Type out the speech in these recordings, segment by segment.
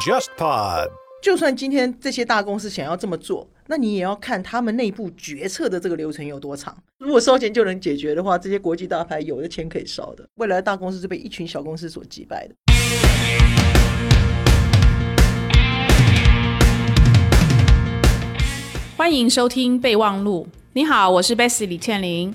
JustPod。就算今天这些大公司想要这么做，那你也要看他们内部决策的这个流程有多长。如果烧钱就能解决的话，这些国际大牌有的钱可以烧的。未来的大公司是被一群小公司所击败的。欢迎收听备忘录。你好，我是 Bessy 李倩玲。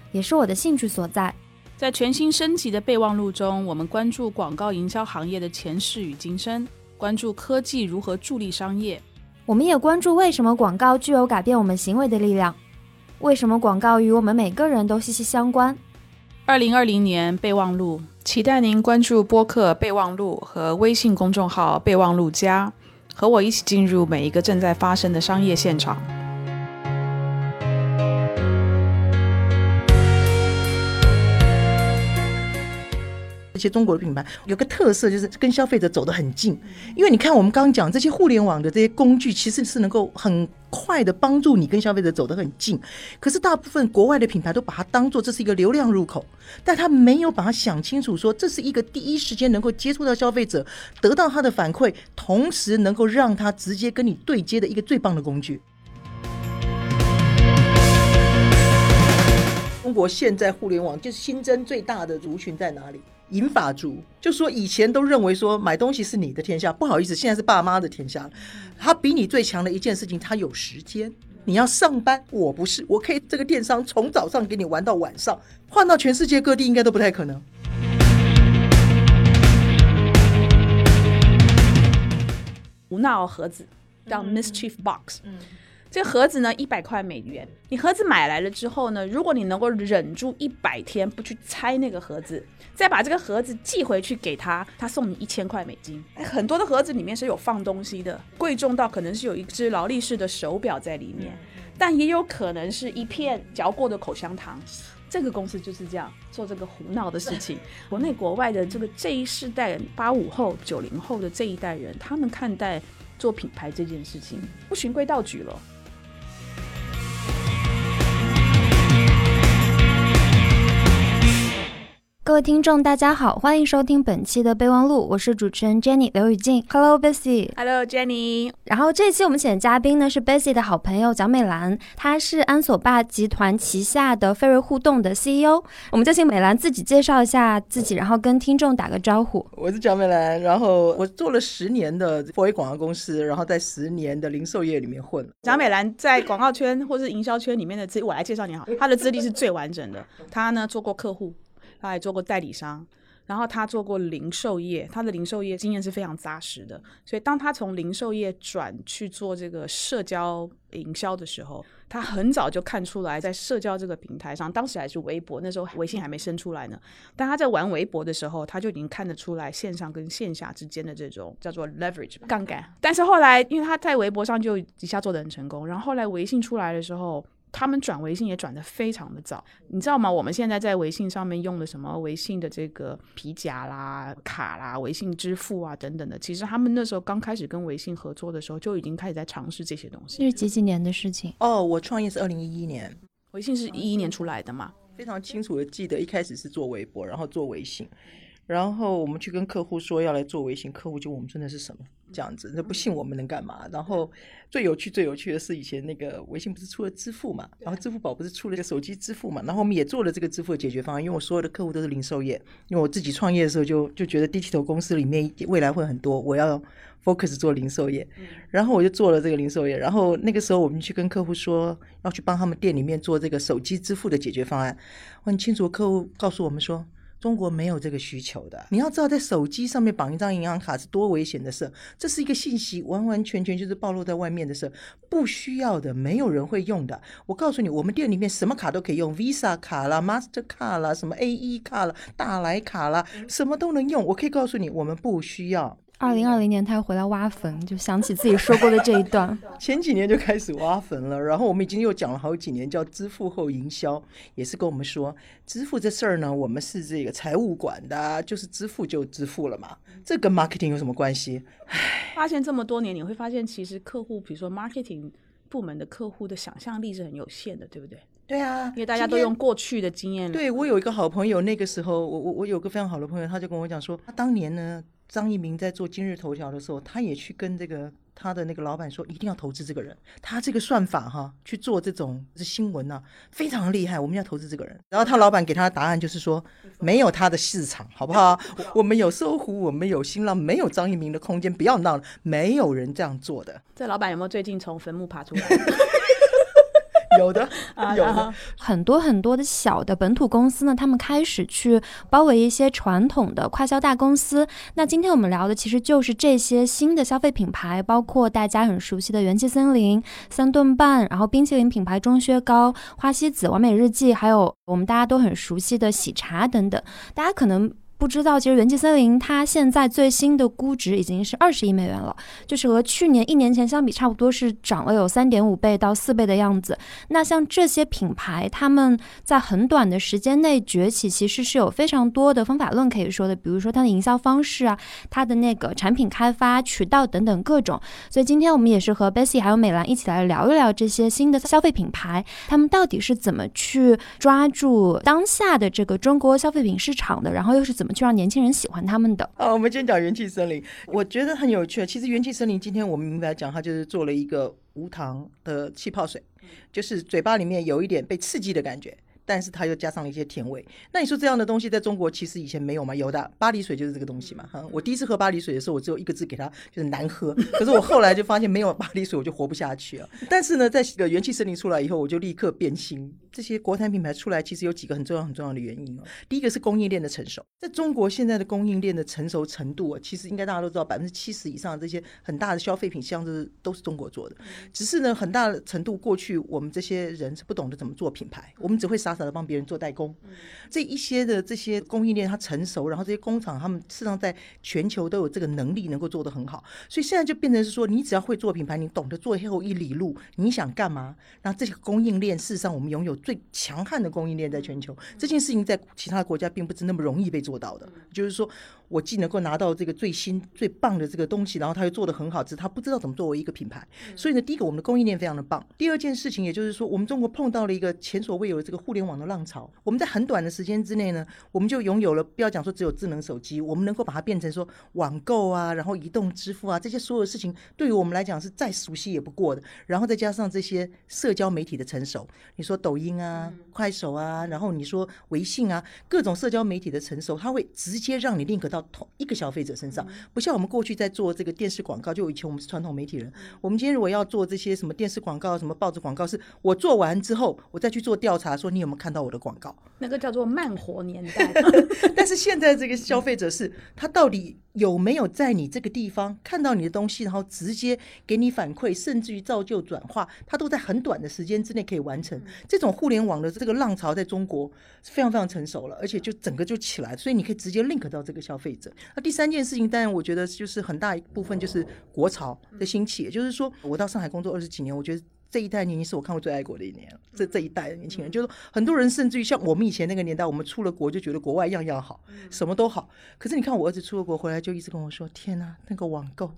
也是我的兴趣所在。在全新升级的备忘录中，我们关注广告营销行业的前世与今生，关注科技如何助力商业。我们也关注为什么广告具有改变我们行为的力量，为什么广告与我们每个人都息息相关。二零二零年备忘录，期待您关注播客备忘录和微信公众号备忘录加，和我一起进入每一个正在发生的商业现场。些中国的品牌有个特色，就是跟消费者走得很近。因为你看，我们刚刚讲这些互联网的这些工具，其实是能够很快的帮助你跟消费者走得很近。可是大部分国外的品牌都把它当做这是一个流量入口，但他没有把它想清楚，说这是一个第一时间能够接触到消费者，得到他的反馈，同时能够让他直接跟你对接的一个最棒的工具。中国现在互联网就是新增最大的族群在哪里？银发族，就说以前都认为说买东西是你的天下，不好意思，现在是爸妈的天下。他比你最强的一件事情，他有时间。你要上班，我不是，我可以这个电商从早上给你玩到晚上，换到全世界各地应该都不太可能。无脑盒子叫 Mischief Box。这个盒子呢，一百块美元。你盒子买来了之后呢，如果你能够忍住一百天不去拆那个盒子，再把这个盒子寄回去给他，他送你一千块美金。很多的盒子里面是有放东西的，贵重到可能是有一只劳力士的手表在里面，但也有可能是一片嚼过的口香糖。这个公司就是这样做这个胡闹的事情。国内国外的这个这一世代八五后、九零后的这一代人，他们看待做品牌这件事情不循规蹈矩了。各位听众，大家好，欢迎收听本期的备忘录，我是主持人 Jenny 刘雨静。Hello Bessy，Hello Jenny。然后这期我们请的嘉宾呢是 Bessie 的好朋友蒋美兰，她是安索霸集团旗下的飞瑞互动的 CEO。我们就请美兰自己介绍一下自己，然后跟听众打个招呼。我是蒋美兰，然后我做了十年的 4A 广告公司，然后在十年的零售业里面混。蒋美兰在广告圈或是营销圈里面的资，我来介绍你好，她的资历是最完整的。她呢做过客户。他还做过代理商，然后他做过零售业，他的零售业经验是非常扎实的。所以当他从零售业转去做这个社交营销的时候，他很早就看出来，在社交这个平台上，当时还是微博，那时候微信还没生出来呢。但他在玩微博的时候，他就已经看得出来线上跟线下之间的这种叫做 leverage 杠杆。但是后来，因为他在微博上就一下做的很成功，然后后来微信出来的时候。他们转微信也转的非常的早，你知道吗？我们现在在微信上面用的什么微信的这个皮夹啦、卡啦、微信支付啊等等的，其实他们那时候刚开始跟微信合作的时候，就已经开始在尝试这些东西。这是几几年的事情？哦，我创业是二零一一年，微信是一一年出来的嘛？非常清楚的记得，一开始是做微博，然后做微信，然后我们去跟客户说要来做微信，客户就我们真的是什么？这样子，那不信我们能干嘛？然后最有趣、最有趣的是，以前那个微信不是出了支付嘛，然后支付宝不是出了一个手机支付嘛，然后我们也做了这个支付的解决方案。因为我所有的客户都是零售业，因为我自己创业的时候就就觉得低级头公司里面未来会很多，我要 focus 做零售业，然后我就做了这个零售业。然后那个时候我们去跟客户说要去帮他们店里面做这个手机支付的解决方案，很清楚，客户告诉我们说。中国没有这个需求的。你要知道，在手机上面绑一张银行卡是多危险的事，这是一个信息完完全全就是暴露在外面的事，不需要的，没有人会用的。我告诉你，我们店里面什么卡都可以用，Visa 卡啦、Master 卡啦、什么 AE 卡啦、大来卡啦，什么都能用。我可以告诉你，我们不需要。二零二零年，他又回来挖坟，就想起自己说过的这一段。前几年就开始挖坟了，然后我们已经又讲了好几年，叫支付后营销，也是跟我们说，支付这事儿呢，我们是这个财务管的，就是支付就支付了嘛，这跟 marketing 有什么关系？发现这么多年，你会发现其实客户，比如说 marketing 部门的客户的想象力是很有限的，对不对？对啊，因为大家都用过去的经验。对我有一个好朋友，那个时候我我我有个非常好的朋友，他就跟我讲说，他当年呢。张一鸣在做今日头条的时候，他也去跟这个他的那个老板说，一定要投资这个人。他这个算法哈，去做这种这新闻呢，非常厉害。我们要投资这个人。然后他老板给他的答案就是说，没有他的市场，好不好？我们有搜狐，我们有新浪，没有张一鸣的空间。不要闹了，没有人这样做的。这老板有没有最近从坟墓爬出来？有的，有的，很多很多的小的本土公司呢，他们开始去包围一些传统的快销大公司。那今天我们聊的其实就是这些新的消费品牌，包括大家很熟悉的元气森林、三顿半，然后冰淇淋品牌钟薛高、花西子、完美日记，还有我们大家都很熟悉的喜茶等等。大家可能。不知道，其实元气森林它现在最新的估值已经是二十亿美元了，就是和去年一年前相比，差不多是涨了有三点五倍到四倍的样子。那像这些品牌，他们在很短的时间内崛起，其实是有非常多的方法论可以说的，比如说它的营销方式啊，它的那个产品开发渠道等等各种。所以今天我们也是和 Bessy 还有美兰一起来聊一聊这些新的消费品牌，他们到底是怎么去抓住当下的这个中国消费品市场的，然后又是怎么。去让年轻人喜欢他们的。啊，我们今天讲元气森林，我觉得很有趣。其实元气森林今天我们明白讲，它就是做了一个无糖的气泡水，就是嘴巴里面有一点被刺激的感觉。但是它又加上了一些甜味。那你说这样的东西在中国其实以前没有吗？有的，巴黎水就是这个东西嘛。哈，我第一次喝巴黎水的时候，我只有一个字给它，就是难喝。可是我后来就发现没有巴黎水我就活不下去了。但是呢，在个元气森林出来以后，我就立刻变心。这些国产品牌出来，其实有几个很重要很重要的原因哦。第一个是供应链的成熟，在中国现在的供应链的成熟程度啊，其实应该大家都知道，百分之七十以上的这些很大的消费品箱子都是中国做的。只是呢，很大的程度过去我们这些人是不懂得怎么做品牌，我们只会傻傻的帮别人做代工。这一些的这些供应链它成熟，然后这些工厂他们事实上在全球都有这个能力能够做得很好。所以现在就变成是说，你只要会做品牌，你懂得做后一里路，你想干嘛？那这些供应链事实上我们拥有。最强悍的供应链在全球，这件事情在其他国家并不是那么容易被做到的。就是说。我既能够拿到这个最新最棒的这个东西，然后他又做的很好，只是他不知道怎么作为一个品牌。所以呢，第一个我们的供应链非常的棒。第二件事情，也就是说，我们中国碰到了一个前所未有的这个互联网的浪潮。我们在很短的时间之内呢，我们就拥有了，不要讲说只有智能手机，我们能够把它变成说网购啊，然后移动支付啊，这些所有事情对于我们来讲是再熟悉也不过的。然后再加上这些社交媒体的成熟，你说抖音啊、快手啊，然后你说微信啊，各种社交媒体的成熟，它会直接让你 link 到。同一个消费者身上，不像我们过去在做这个电视广告，就以前我们是传统媒体人，我们今天如果要做这些什么电视广告、什么报纸广告，是我做完之后，我再去做调查，说你有没有看到我的广告？那个叫做慢活年代。但是现在这个消费者是，他到底？有没有在你这个地方看到你的东西，然后直接给你反馈，甚至于造就转化，他都在很短的时间之内可以完成。这种互联网的这个浪潮在中国是非常非常成熟了，而且就整个就起来，所以你可以直接 link 到这个消费者。那第三件事情，当然我觉得就是很大一部分就是国潮的兴起，也就是说，我到上海工作二十几年，我觉得。这一代年轻是我看过最爱国的一年，这这一代的年轻人，就是很多人甚至于像我们以前那个年代，我们出了国就觉得国外样样好，什么都好。可是你看我儿子出了国回来，就一直跟我说：“天哪，那个网购。”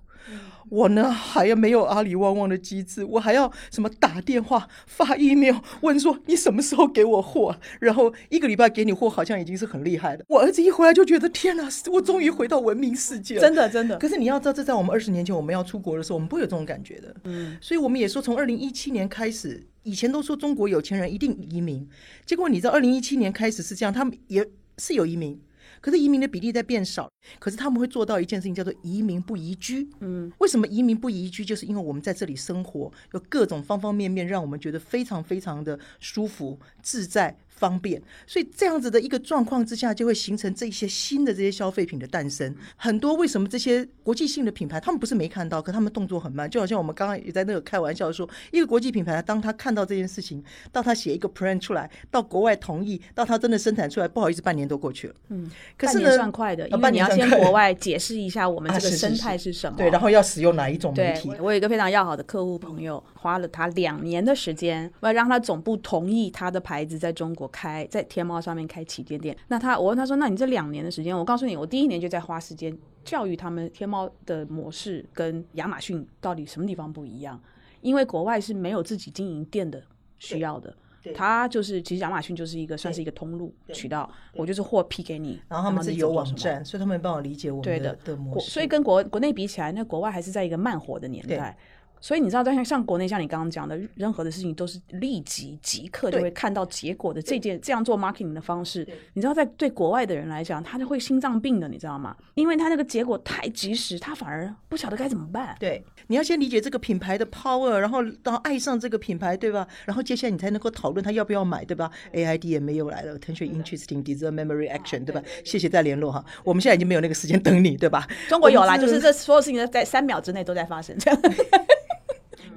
我呢还要没有阿里旺旺的机制，我还要什么打电话发 email 问说你什么时候给我货，然后一个礼拜给你货，好像已经是很厉害的。我儿子一回来就觉得天哪，我终于回到文明世界了，真的真的。可是你要知道，这在我们二十年前我们要出国的时候，我们不会有这种感觉的。嗯，所以我们也说，从二零一七年开始，以前都说中国有钱人一定移民，结果你知道，二零一七年开始是这样，他们也是有移民。可是移民的比例在变少，可是他们会做到一件事情，叫做移民不移居。嗯，为什么移民不移居？就是因为我们在这里生活，有各种方方面面，让我们觉得非常非常的舒服、自在。方便，所以这样子的一个状况之下，就会形成这一些新的这些消费品的诞生。很多为什么这些国际性的品牌，他们不是没看到，可他们动作很慢，就好像我们刚刚也在那个开玩笑说，一个国际品牌，当他看到这件事情，到他写一个 plan 出来，到国外同意，到他真的生产出来，不好意思，半年都过去了。嗯，可是算，快的，呃因为你要先国外解释一下我们啊这个生态是什么，对，然后要使用哪一种媒体？，我有一个非常要好的客户朋友，花了他两年的时间，我要让他总部同意他的牌子在中国开，在天猫上面开旗舰店。那他，我问他说：“那你这两年的时间，我告诉你，我第一年就在花时间教育他们天猫的模式跟亚马逊到底什么地方不一样，因为国外是没有自己经营店的需要的。”他就是，其实亚马逊就是一个算是一个通路渠道，我就是货批给你，然后他们自己有网站，所以他们没办法理解我们对的的模式。所以跟国国内比起来，那国外还是在一个慢活的年代。所以你知道，在像像国内，像你刚刚讲的，任何的事情都是立即即刻就会看到结果的。这件这样做 marketing 的方式，你知道，在对国外的人来讲，他就会心脏病的，你知道吗？因为他那个结果太及时，他反而不晓得该怎么办。对，你要先理解这个品牌的 power，然后到爱上这个品牌，对吧？然后接下来你才能够讨论他要不要买，对吧？AID 也没有来了，attention interesting deserve memory action，对吧？谢谢再联络哈，我们现在已经没有那个时间等你，对吧？中国有啦，就是这所有事情都在三秒之内都在发生，这样。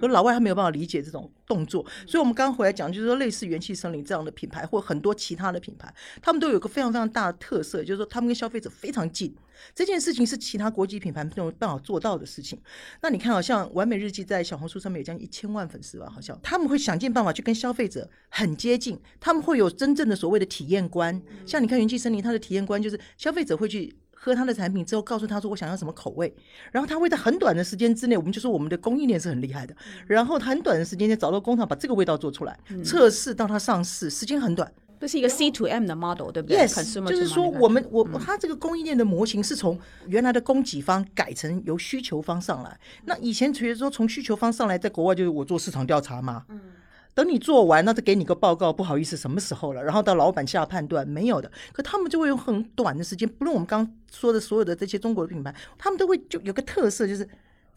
可老外他没有办法理解这种动作，所以我们刚回来讲，就是说类似元气森林这样的品牌，或很多其他的品牌，他们都有个非常非常大的特色，就是说他们跟消费者非常近。这件事情是其他国际品牌没有办法做到的事情。那你看，好像完美日记在小红书上面有将近一千万粉丝吧，好像他们会想尽办法去跟消费者很接近，他们会有真正的所谓的体验观。像你看元气森林，它的体验观就是消费者会去。喝他的产品之后，告诉他说我想要什么口味，然后他会在很短的时间之内，我们就说我们的供应链是很厉害的，然后他很短的时间内找到工厂把这个味道做出来，测试到它上市时间很短。这是一个 C to M 的 model，对不对？Yes，Consumer 就是说我们我它这个供应链的模型是从原来的供给方改成由需求方上来。那以前其实说从需求方上来，在国外就是我做市场调查嘛，等你做完，那再给你个报告，不好意思，什么时候了？然后到老板下判断，没有的。可他们就会用很短的时间，不论我们刚刚说的所有的这些中国的品牌，他们都会就有个特色，就是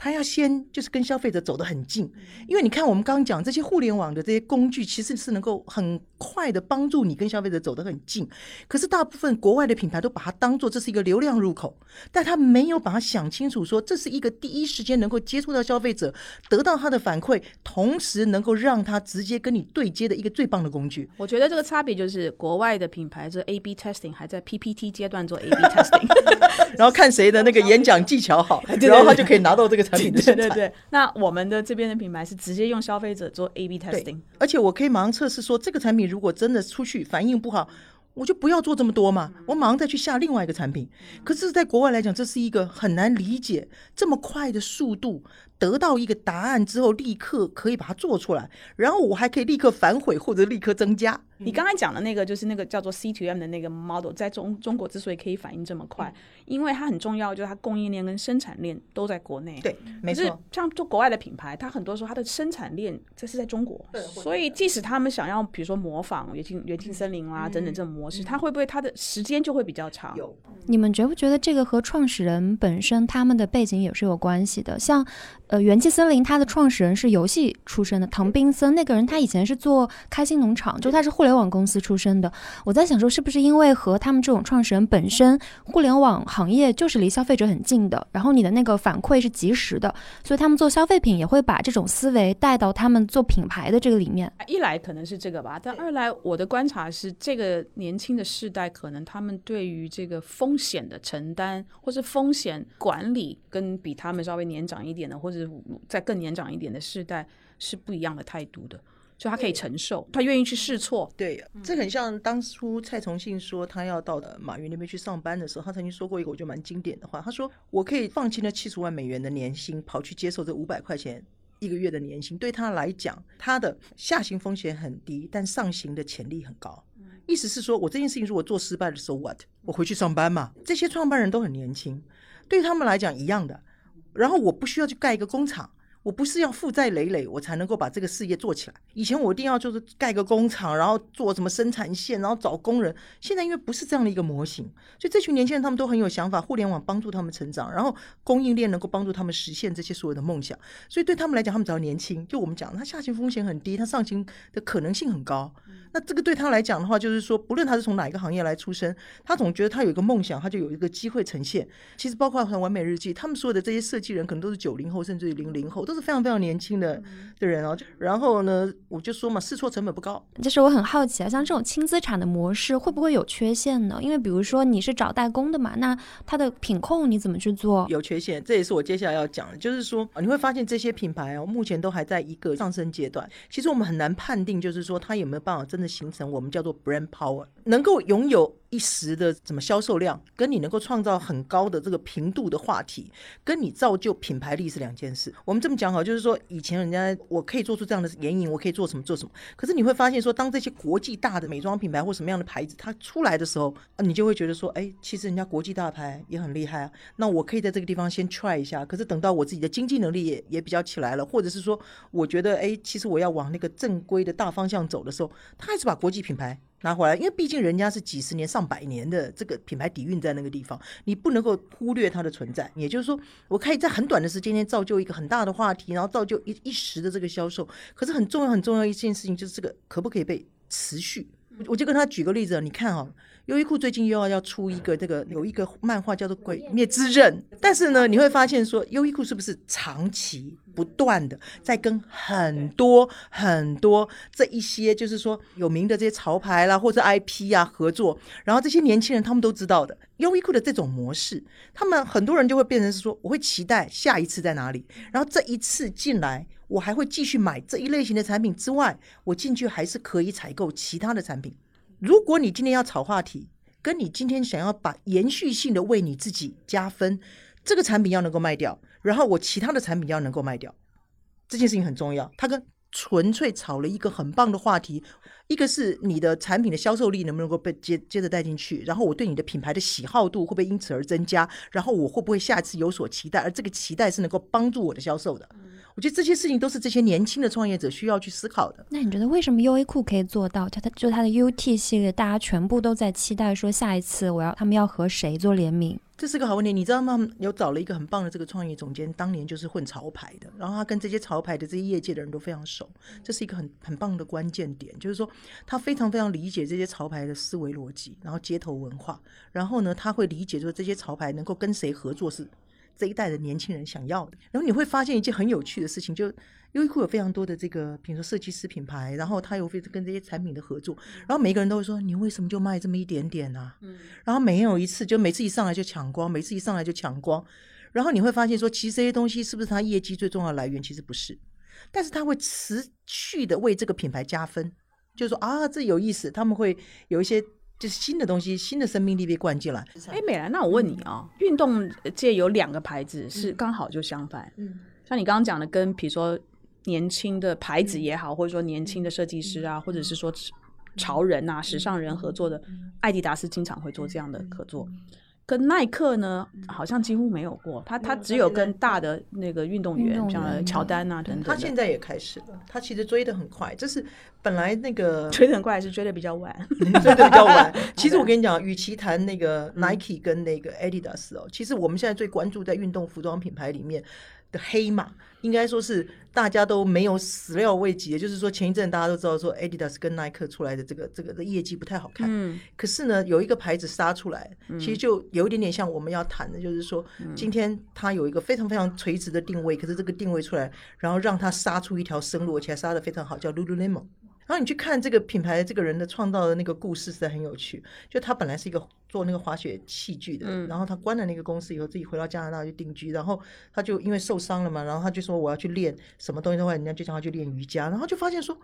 他要先就是跟消费者走得很近，因为你看我们刚刚讲这些互联网的这些工具，其实是能够很快的帮助你跟消费者走得很近。可是大部分国外的品牌都把它当做这是一个流量入口，但他没有把它想清楚，说这是一个第一时间能够接触到消费者，得到他的反馈，同时能够让他直接跟你对接的一个最棒的工具。我觉得这个差别就是国外的品牌这 A/B testing 还在 PPT 阶段做 A/B testing，然后看谁的那个演讲技巧好，然后他就可以拿到这个产品的对生产。对对。那我们的这边的品牌是直接用消费者做 A/B testing，而且我可以马上测试说，这个产品如果真的出去反应不好，我就不要做这么多嘛，我马上再去下另外一个产品。可是，在国外来讲，这是一个很难理解这么快的速度，得到一个答案之后，立刻可以把它做出来，然后我还可以立刻反悔或者立刻增加。你刚才讲的那个就是那个叫做 C to M 的那个 model，在中中国之所以可以反应这么快，因为它很重要，就是它供应链跟生产链都在国内。对，没错。像做国外的品牌，它很多时候它的生产链这是在中国，所以即使他们想要比如说模仿元气元气森林啦、等等这种模式，它会不会它的时间就会比较长？有你们觉不觉得这个和创始人本身他们的背景也是有关系的？像呃元气森林，它的创始人是游戏出身的，唐宾森那个人，他以前是做开心农场，就他是互联网公司出身的。我在想说，是不是因为和他们这种创始人本身，互联网行业就是离消费者很近的，然后你的那个反馈是及时的，所以他们做消费品也会把这种思维带到他们做品牌的这个里面。一来可能是这个吧，但二来我的观察是，这个年轻的世代可能他们对于这个风险的承担，或是风险管理，跟比他们稍微年长一点的，或者在更年长一点的世代是不一样的态度的，所以他可以承受，他愿意去试错。对，这很像当初蔡崇信说他要到呃马云那边去上班的时候，他曾经说过一个我觉得蛮经典的话，他说我可以放弃那七十万美元的年薪，跑去接受这五百块钱。一个月的年薪对他来讲，他的下行风险很低，但上行的潜力很高。意思是说，我这件事情如果做失败的时候，what？我回去上班嘛。这些创办人都很年轻，对他们来讲一样的。然后我不需要去盖一个工厂，我不是要负债累累我才能够把这个事业做起来。以前我一定要就是盖个工厂，然后做什么生产线，然后找工人。现在因为不是这样的一个模型，所以这群年轻人他们都很有想法，互联网帮助他们成长，然后供应链能够帮助他们实现这些所有的梦想。所以对他们来讲，他们只要年轻，就我们讲，他下行风险很低，他上行的可能性很高。那这个对他来讲的话，就是说，不论他是从哪一个行业来出身，他总觉得他有一个梦想，他就有一个机会呈现。其实包括像完美日记，他们所有的这些设计人，可能都是九零后，甚至于零零后，都是非常非常年轻的的人哦。然后呢，我就说嘛，试错成本不高。就是我很好奇啊，像这种轻资产的模式会不会有缺陷呢？因为比如说你是找代工的嘛，那它的品控你怎么去做？有缺陷，这也是我接下来要讲的，就是说你会发现这些品牌哦，目前都还在一个上升阶段。其实我们很难判定，就是说它有没有办法真的形成我们叫做 brand power，能够拥有一时的怎么销售量，跟你能够创造很高的这个频度的话题，跟你造就品牌力是两件事。我们这么讲好，就是说以前人家我可以做出这样的眼影，我可以做什么做什么，可是你会发现说，当这些国际大的美妆品牌或什么样的牌子它出来的时候，你就会觉得说，哎，其实人家国际大牌也很厉害啊，那我可以在这个地方先 try 一下，可是等到我自己的经济能力也也比较起来了，或者是说，我觉得哎，其实我要往那个正规的大方向走的时候，他还是把国际品牌拿回来，因为毕竟人家是几十年、上百年的这个品牌底蕴在那个地方，你不能够忽略它的存在。也就是说，我可以在很短的时间内造就一个很大的话题，然后造就一一时的这个销售。可是很重要、很重要一件事情就是这个可不可以被持续？我就跟他举个例子，你看哈。优衣库最近又要要出一个这个有一个漫画叫做《鬼灭之刃》，但是呢，你会发现说优衣库是不是长期不断的在跟很多很多这一些就是说有名的这些潮牌啦或者 IP 啊合作，然后这些年轻人他们都知道的。优衣库的这种模式，他们很多人就会变成是说我会期待下一次在哪里，然后这一次进来我还会继续买这一类型的产品之外，我进去还是可以采购其他的产品。如果你今天要炒话题，跟你今天想要把延续性的为你自己加分，这个产品要能够卖掉，然后我其他的产品要能够卖掉，这件事情很重要。它跟纯粹炒了一个很棒的话题，一个是你的产品的销售力能不能够被接接着带进去，然后我对你的品牌的喜好度会不会因此而增加，然后我会不会下一次有所期待，而这个期待是能够帮助我的销售的。我觉得这些事情都是这些年轻的创业者需要去思考的。那你觉得为什么优衣库可以做到？它它就它的 UT 系列，大家全部都在期待说下一次我要他们要和谁做联名？这是个好问题。你知道吗？有找了一个很棒的这个创业总监，当年就是混潮牌的，然后他跟这些潮牌的这些业界的人都非常熟。这是一个很很棒的关键点，就是说他非常非常理解这些潮牌的思维逻辑，然后街头文化，然后呢他会理解说这些潮牌能够跟谁合作是。这一代的年轻人想要的，然后你会发现一件很有趣的事情，就优衣库有非常多的这个，比如说设计师品牌，然后他有会跟这些产品的合作，然后每个人都会说，你为什么就卖这么一点点呢？嗯，然后没有一次，就每次一上来就抢光，每次一上来就抢光，然后你会发现说，其实这些东西是不是他业绩最重要的来源？其实不是，但是他会持续的为这个品牌加分，就是说啊，这有意思，他们会有一些。就是新的东西，新的生命力被灌进来。哎，美兰，那我问你啊，运动界有两个牌子是刚好就相反。嗯，像你刚刚讲的，跟比如说年轻的牌子也好，或者说年轻的设计师啊，或者是说潮人啊、时尚人合作的，艾迪达斯经常会做这样的合作。跟耐克呢，好像几乎没有过。他他只有跟大的那个运动员，像乔丹啊等等。他现在也开始了，他其实追的很快。就是本来那个 追的很快，是追的比较晚，追的比较晚。其实我跟你讲，与其谈那个 Nike 跟那个 Adidas 哦，其实我们现在最关注在运动服装品牌里面。的黑马应该说是大家都没有始料未及也，就是说前一阵大家都知道说 Adidas 跟耐克出来的这个这个的业绩不太好看，嗯，可是呢有一个牌子杀出来，其实就有一点点像我们要谈的，就是说今天它有一个非常非常垂直的定位，可是这个定位出来，然后让它杀出一条生路，而且杀的非常好，叫 Lululemon。然后你去看这个品牌这个人的创造的那个故事，实在很有趣。就他本来是一个做那个滑雪器具的，然后他关了那个公司以后，自己回到加拿大去定居。然后他就因为受伤了嘛，然后他就说我要去练什么东西的话，人家就叫他去练瑜伽。然后就发现说，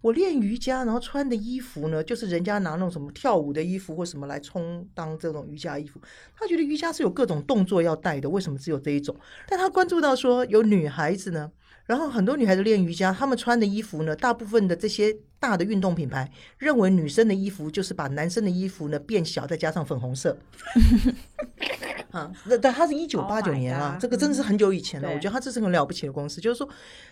我练瑜伽，然后穿的衣服呢，就是人家拿那种什么跳舞的衣服或什么来充当这种瑜伽衣服。他觉得瑜伽是有各种动作要带的，为什么只有这一种？但他关注到说，有女孩子呢。然后很多女孩子练瑜伽，她们穿的衣服呢，大部分的这些大的运动品牌认为女生的衣服就是把男生的衣服呢变小，再加上粉红色。啊，那但他是一九八 Oh 九年啊 God，这个真的是很久以前了。对我觉得他这是很了不起的公司，就是说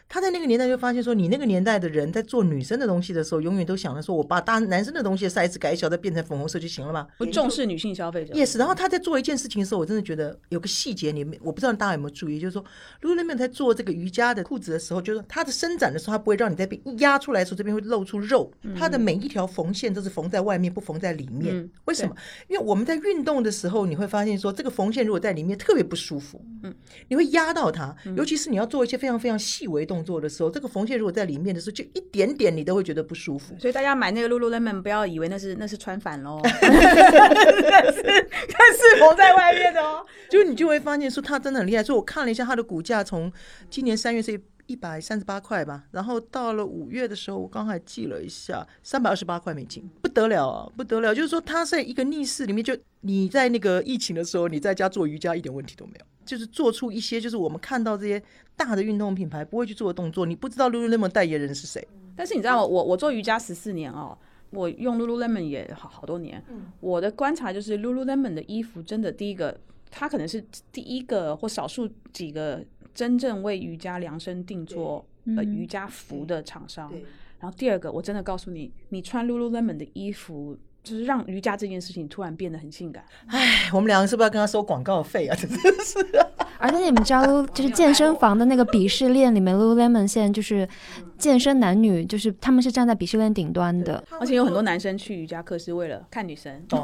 他在那个年代就发现说，你那个年代的人在做女生的东西的时候，永远都想着说我把大男生的东西的 size 改小，再变成粉红色就行了嘛。不重视女性消费者。Yes，然后他在做一件事情的时候，我真的觉得有个细节，你们我不知道大家有没有注意，就是说，Lululemon 在做这个瑜伽的裤子的时候，就是它的伸展的时候，它不会让你在被一压出来的时候，这边会露出肉，它的每一条缝线都是缝在外面，不缝在里面。嗯为什么？因为我们在运动的时候，你会发现说，这个缝线如果在里面特别不舒服，嗯，你会压到它，尤其是你要做一些非常非常细微动作的时候，这个缝线如果在里面的时候，就一点点你都会觉得不舒服。所以大家买那个 Lululemon 不要以为那是那是穿反喽，但是但是缝在外面的哦。就你就会发现说它真的很厉害。所以我看了一下它的股价，从今年三月是一百三十八块吧，然后到了五月的时候，我刚才记了一下，三百二十八块美金，不得了啊，不得了！就是说它在一个逆势里面，就你在那个疫情的时候，你在家做瑜伽一点问题都没有。就是做出一些，就是我们看到这些大的运动品牌不会去做的动作，你不知道 Lululemon 代言人是谁，但是你知道我我做瑜伽十四年哦，我用 Lululemon 也好好多年。我的观察就是 Lululemon 的衣服真的第一个，它可能是第一个或少数几个真正为瑜伽量身定做呃嗯瑜伽服的厂商。然后第二个，我真的告诉你，你穿 Lululemon 的衣服。就是让瑜伽这件事情突然变得很性感，唉，我们两个是不是要跟他收广告费啊？真的是、而且你们知道就是健身房的那个鄙视链里面，Lululemon 现在就是健身男女，就是他们是站在鄙视链顶端的。而且有很多男生去瑜伽课是为了看女生，懂。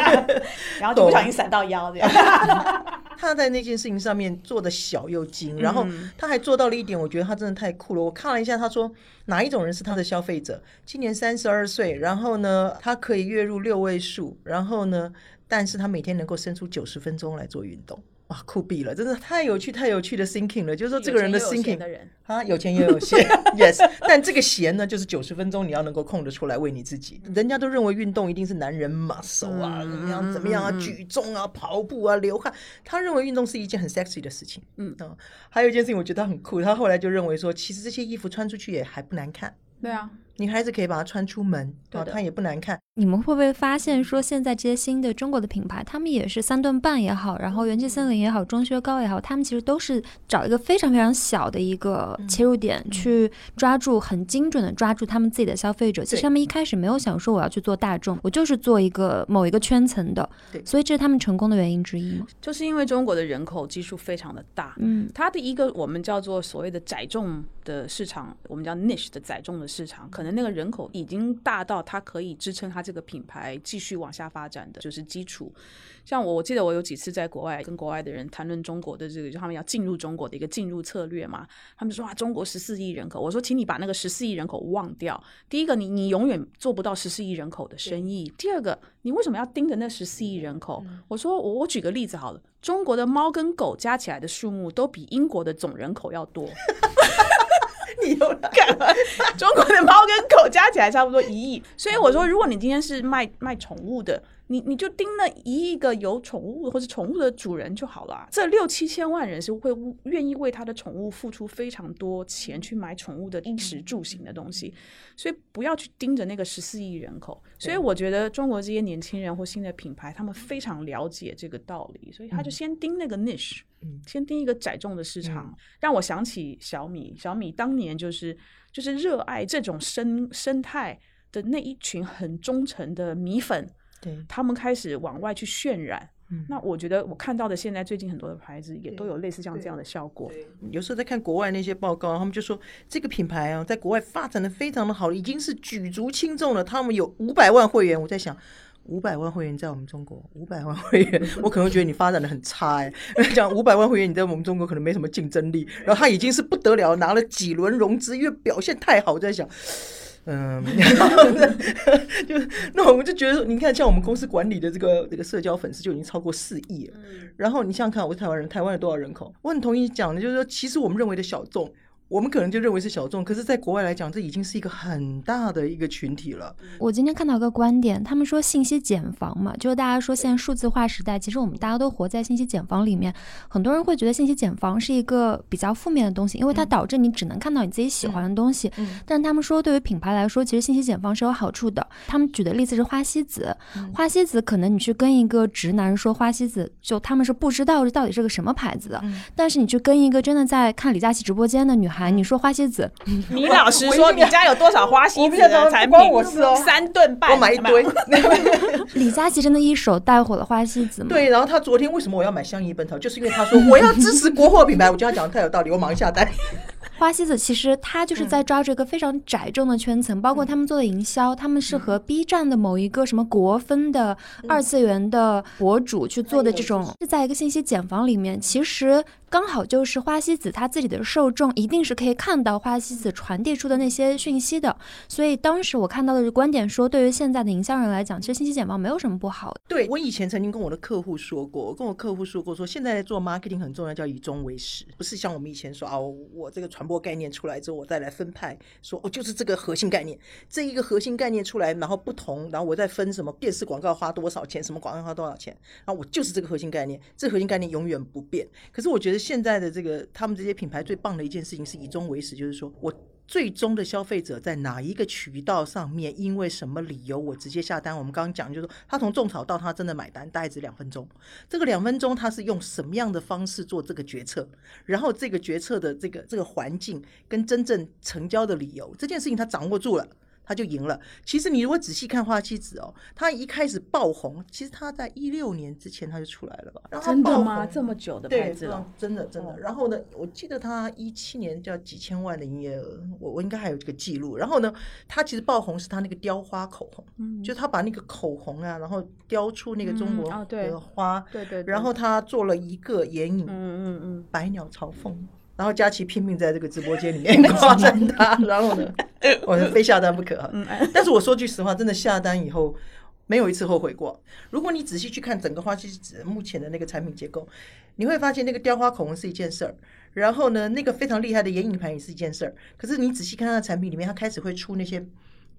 然后就不小心闪到腰这样。他在那件事情上面做的小又嗯精，然后他还做到了一点，我觉得他真的太酷了。我看了一下，他说哪一种人是他的消费者？今年三十二岁，然后呢，他可以月入六位数，然后呢，但是他每天能够生出九十分钟来做运动。哇，酷毙了！真的太有趣、太有趣的 thinking 了。就是说，这个人的 thinking 闲的人，啊，有钱也有闲，yes。但这个闲呢，就是九十分钟你要能够空得出来为你自己。人家都认为运动一定是男人 muscle 啊，怎么样怎么样啊，举重啊，跑步啊，流汗。他认为运动是一件很 sexy 的事情。嗯啊，还有一件事情我觉得他很酷，他后来就认为说，其实这些衣服穿出去也还不难看，对啊，女孩子可以把它穿出门啊，它也不难看。你们会不会发现说，现在这些新的中国的品牌，他们也是三顿半也好，然后元气森林也好，钟薛高也好，他们其实都是找一个非常非常小的一个切入点，去抓住很精准的抓住他们自己的消费者。其实他们一开始没有想说我要去做大众，我就是做一个某一个圈层的对，所以这是他们成功的原因之一嘛。就是因为中国的人口基数非常的大，嗯，它的一个我们叫做所谓的窄众的市场，我们叫 niche 的窄众的市场，可能那个人口已经大到它可以支撑它这个品牌继续往下发展的，就是基础。像我，我记得我有几次在国外跟国外的人谈论中国的这个，就他们要进入中国的一个进入策略嘛，他们说啊，中国十四亿人口，我说请你把那个十四亿人口忘掉。第一个，你你永远做不到十四亿人口的生意；第二个，你为什么要盯着那十四亿人口？我说我我举个例子好了，中国的猫跟狗加起来的数目都比英国的总人口要多。你又来干嘛？中国的猫跟狗加起来差不多一亿，所以我说，如果你今天是卖卖宠物的，你你就盯那一亿个有宠物或者宠物的主人就好了啊。这六七千万人是会愿意为他的宠物付出非常多钱去买宠物的衣食住行的东西，所以不要去盯着那个十四亿人口。所以我觉得中国这些年轻人或新的品牌，他们非常了解这个道理，所以他就先盯那个 niche。先盯一个窄众的市场，让我想起小米。小米当年就是就是热爱这种生生态的那一群很忠诚的米粉，对他们开始往外去渲染。嗯那我觉得我看到的现在最近很多的牌子也都有类似像这样的效果。有时候在看国外那些报告，他们就说这个品牌啊，在国外发展的非常的好，已经是举足轻重了。他们有五百万会员，我在想。五百万会员在我们中国，五百万会员，我可能会觉得你发展的很差哎、讲五百万会员，你在我们中国可能没什么竞争力。然后他已经是不得了，拿了几轮融资，因为表现太好。我在想，嗯，就那我们就觉得，你看，像我们公司管理的这个这个社交粉丝就已经超过四亿了。然后你想想看，我是台湾人，台湾有多少人口？我很同意讲的，就是说，其实我们认为的小众，我们可能就认为是小众，可是，在国外来讲，这已经是一个很大的一个群体了。我今天看到一个观点，他们说信息茧房嘛，就是大家说现在数字化时代，其实我们大家都活在信息茧房里面。很多人会觉得信息茧房是一个比较负面的东西，因为它导致你只能看到你自己喜欢的东西。但是他们说，对于品牌来说，其实信息茧房是有好处的。他们举的例子是花西子，花西子可能你去跟一个直男说花西子，就他们是不知道这到底是个什么牌子的。但是你去跟一个真的在看李佳琦直播间的女孩，你说花西子，你老实说，你家有多少花西子的产品？关我是哦，三顿半，我买一堆。李佳琦真的一手带火了花西子吗？对，然后他昨天为什么我要买香怡本草，就是因为他说我要支持国货品牌，我觉得他讲的太有道理，我马上下单。花西子其实它就是在抓住一个非常窄众的圈层，包括他们做的营销，他们是和 B 站的某一个什么国分的二次元的博主去做的这种，是在一个信息茧房里面，其实。刚好就是花西子，他自己的受众一定是可以看到花西子传递出的那些讯息的。所以当时我看到的观点说，对于现在的营销人来讲，其实信息简报没有什么不好的。对我以前曾经跟我的客户说过，我跟我客户说过，说现在做 marketing 很重要，叫以终为始，不是像我们以前说啊，我这个传播概念出来之后，我再来分派，说哦就是这个核心概念，这一个核心概念出来，然后不同，然后我再分什么电视广告花多少钱，什么广告花多少钱，然后我就是这个核心概念，这核心概念永远不变。可是我觉得现在的这个他们这些品牌最棒的一件事情是以终为始，就是说我最终的消费者在哪一个渠道上面，因为什么理由我直接下单。我们刚刚讲就是说，他从种草到他真的买单大概只两分钟，这个两分钟他是用什么样的方式做这个决策，然后这个决策的这个这个环境跟真正成交的理由，这件事情他掌握住了。他就赢了。其实你如果仔细看花西子哦，他一开始爆红，其实他在一六年之前他就出来了吧？真的吗？这么久的牌子了？真的真的。然后呢，我记得他一七年叫几千万的营业额，我我应该还有这个记录。然后呢，他其实爆红是他那个雕花口红，嗯，就他把那个口红啊，然后雕出那个中国的花，对对。然后他做了一个眼影，嗯嗯嗯，百鸟朝凤。然后佳琪拼命在这个直播间里面 夸赞他，然后呢，我非下单不可。但是我说句实话，真的下单以后没有一次后悔过。如果你仔细去看整个花西子目前的那个产品结构，你会发现那个雕花口红是一件事儿，然后呢，那个非常厉害的眼影盘也是一件事儿。可是你仔细看它的产品里面，它开始会出那些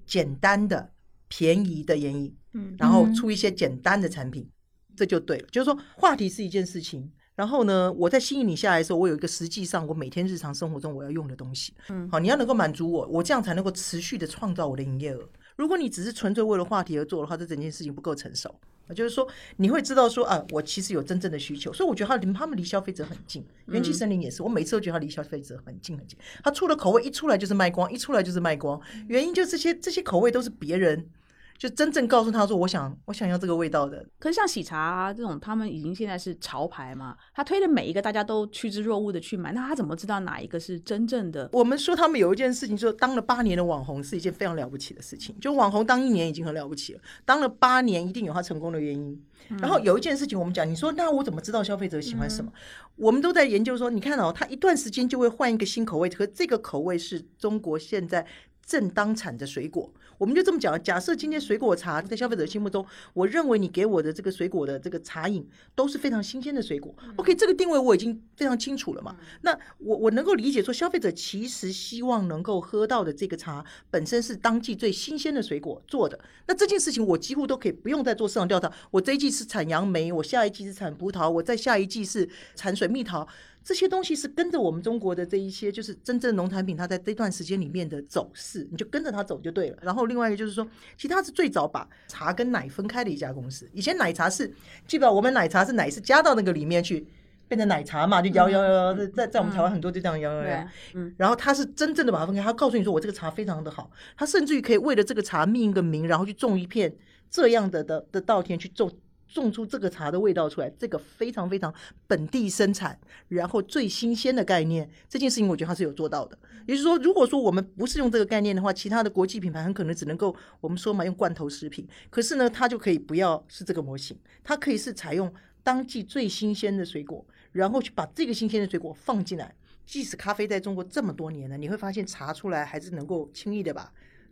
简单的、便宜的眼影，嗯，然后出一些简单的产品，这就对了。就是说，话题是一件事情。然后呢，我在吸引你下来的时候，我有一个实际上我每天日常生活中我要用的东西。嗯，好，你要能够满足我，我这样才能够持续的创造我的营业额。如果你只是纯粹为了话题而做的话，这整件事情不够成熟。就是说，你会知道说啊，我其实有真正的需求。所以我觉得他离他们离消费者很近。元气森林也是，我每次都觉得他离消费者很近很近。他出的口味一出来就是卖光，一出来就是卖光。原因就这些这些口味都是别人。就真正告诉他说，我想我想要这个味道的。可是像喜茶啊、这种，他们已经现在是潮牌嘛，他推的每一个大家都趋之若鹜的去买，那他怎么知道哪一个是真正的？我们说他们有一件事情，就是当了八年的网红是一件非常了不起的事情。就网红当一年已经很了不起了，当了八年一定有他成功的原因。然后有一件事情，我们讲，你说那我怎么知道消费者喜欢什么？我们都在研究说，你看哦，他一段时间就会换一个新口味，可这个口味是中国现在正当产的水果。我们就这么讲，假设今天水果茶在消费者心目中，我认为你给我的这个水果的这个茶饮都是非常新鲜的水果。OK，这个定位我已经非常清楚了嘛。那我我能够理解说，消费者其实希望能够喝到的这个茶本身是当季最新鲜的水果做的。那这件事情我几乎都可以不用再做市场调查。我这一季是产杨梅，我下一季是产葡萄，我在下一季是产水蜜桃。这些东西是跟着我们中国的这一些，就是真正农产品，它在这段时间里面的走势，你就跟着它走就对了。然后另外一个就是说，其实它是最早把茶跟奶分开的一家公司。以前奶茶是，基本上我们奶茶是奶是加到那个里面去变成奶茶嘛，就摇摇摇，在在我们台湾很多就这样摇摇摇。嗯。然后它是真正的把它分开，他告诉你说我这个茶非常的好，他甚至于可以为了这个茶命一个名，然后去种一片这样的的的稻田去种。种出这个茶的味道出来，这个非常非常本地生产，然后最新鲜的概念，这件事情我觉得它是有做到的。也就是说，如果说我们不是用这个概念的话，其他的国际品牌很可能只能够我们说嘛用罐头食品，可是呢，它就可以不要是这个模型，它可以是采用当季最新鲜的水果，然后去把这个新鲜的水果放进来。即使咖啡在中国这么多年了，你会发现茶出来还是能够轻易的把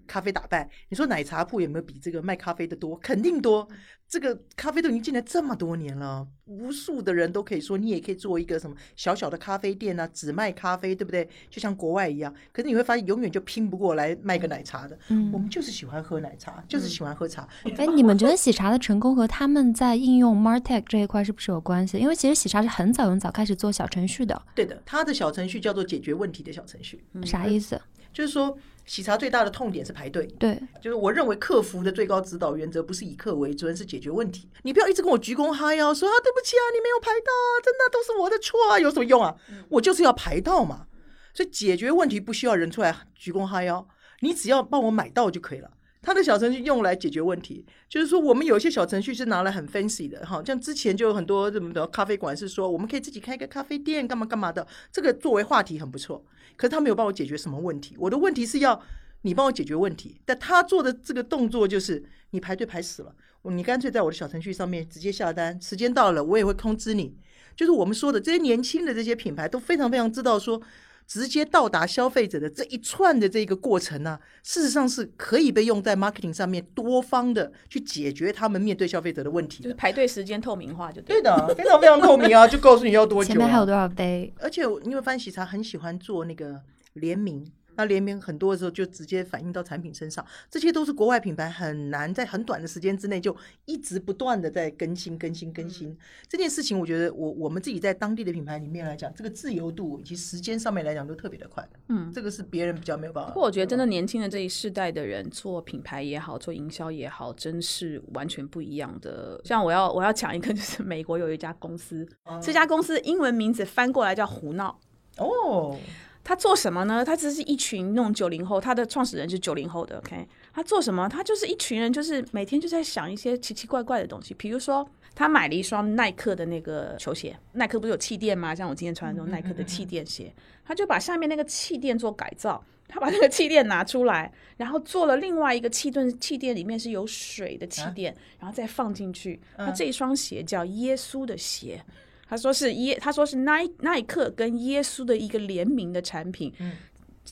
咖啡打败。你说奶茶铺有没有比这个卖咖啡的多？肯定多。这个咖啡都已经进来这么多年了，无数的人都可以说，你也可以做一个什么小小的咖啡店啊，只卖咖啡，对不对？就像国外一样。可是你会发现，永远就拼不过来卖个奶茶的。嗯我们就是喜欢喝奶茶，就是喜欢喝茶。哎，你们觉得喜茶的成功和他们在应用 Martech 这一块是不是有关系？因为其实喜茶是很早很早开始做小程序的，对的，它的小程序叫做解决问题的小程序，啥意思？就是说喜茶最大的痛点是排队。对，就是我认为客服的最高指导原则不是以客为尊，是解决问题。你不要一直跟我鞠躬哈腰，说啊对不起啊，你没有排到啊，真的都是我的错啊，有什么用啊？我就是要排到嘛。所以解决问题不需要人出来鞠躬哈腰，你只要帮我买到就可以了。他的小程序用来解决问题，就是说我们有一些小程序是拿来很 fancy 的哈，像之前就有很多什么的咖啡馆是说我们可以自己开个咖啡店，干嘛干嘛的，这个作为话题很不错。可是他没有帮我解决什么问题，我的问题是要你帮我解决问题，但他做的这个动作就是你排队排死了，你干脆在我的小程序上面直接下单，时间到了我也会通知你。就是我们说的这些年轻的这些品牌都非常非常知道说，直接到达消费者的这一串的这个过程呢、事实上是可以被用在 marketing 上面多方的去解决他们面对消费者的问题的。就是排队时间透明化就对对。的，非常非常透明啊，就告诉你要多久、啊。前面还有多少杯？而且你会发现喜茶很喜欢做那个联名，那联名很多的时候就直接反映到产品身上，这些都是国外品牌很难在很短的时间之内就一直不断的在更新、更新、更新。这件事情，我觉得我我们自己在当地的品牌里面来讲，这个自由度以及时间上面来讲都特别的快。嗯，这个是别人比较没有办法。不过我觉得真的年轻的这一世代的人做品牌也好，做营销也好，真是完全不一样的。像我要我要讲一个，就是美国有一家公司，这家公司英文名字翻过来叫胡闹。哦，他做什么呢？他只是一群那种九零后，他的创始人是九零后的。OK，他做什么？他就是一群人，就是每天就在想一些奇奇怪怪的东西。比如说，他买了一双耐克的那个球鞋，耐克不是有气垫吗？像我今天穿的这种耐克的气垫鞋，他就把下面那个气垫做改造。他把那个气垫拿出来，然后做了另外一个气垫，气垫里面是有水的气垫，然后再放进去。他这一双鞋叫耶稣的鞋，他说是耶，他说是耐耐克跟耶稣的一个联名的产品。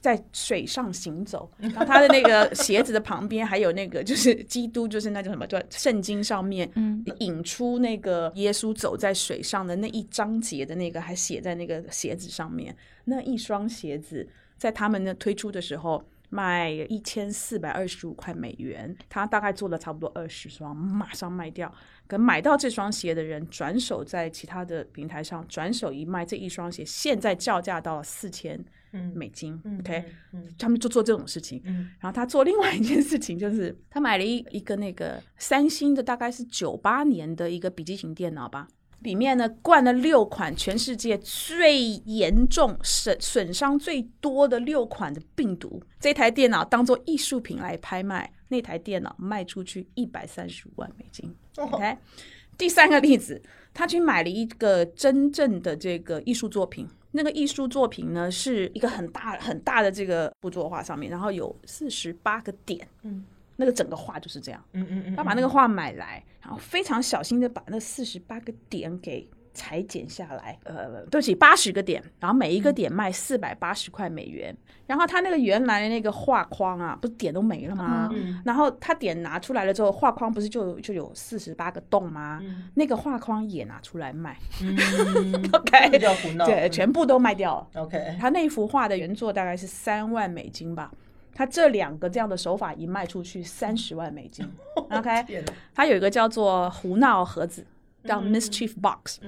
在水上行走，然后他的那个鞋子的旁边还有那个，就是基督，就是那叫什么，叫圣经上面嗯引出那个耶稣走在水上的那一章节的那个，还写在那个鞋子上面。那一双鞋子在他们呢推出的时候卖一千四百二十五块美元，他大概做了差不多二十双，马上卖掉。可买到这双鞋的人，转手在其他的平台上转手一卖，这一双鞋现在叫价到了四千美金。OK，他们就做这种事情。然后他做另外一件事情，就是他买了一一个那个三星的，大概是九八年的一个笔记型电脑吧。里面呢灌了六款全世界最严重损损伤最多的六款的病毒，这台电脑当做艺术品来拍卖，那台电脑卖出去一百三十五万美金。OK，第三个例子，他去买了一个真正的这个艺术作品。那个艺术作品呢，是一个很大很大的这个布作画上面，然后有四十八个点，嗯，那个整个画就是这样，嗯嗯嗯，他把那个画买来，然后非常小心的把那四十八个点给裁剪下来，呃，对不起，八十个点，然后每一个点卖四百八十块美元。然后他那个原来的那个画框啊，不是点都没了吗？然后他点拿出来了之后，画框不是就就有四十八个洞吗？那个画框也拿出来卖、o k 这叫胡闹。对，嗯全部都卖掉了。OK，他那幅画的原作大概是三万美金吧，他这两个这样的手法一卖出去三十万美金。OK，天哪它有一个叫做胡闹盒子，叫嗯 Mischief Box。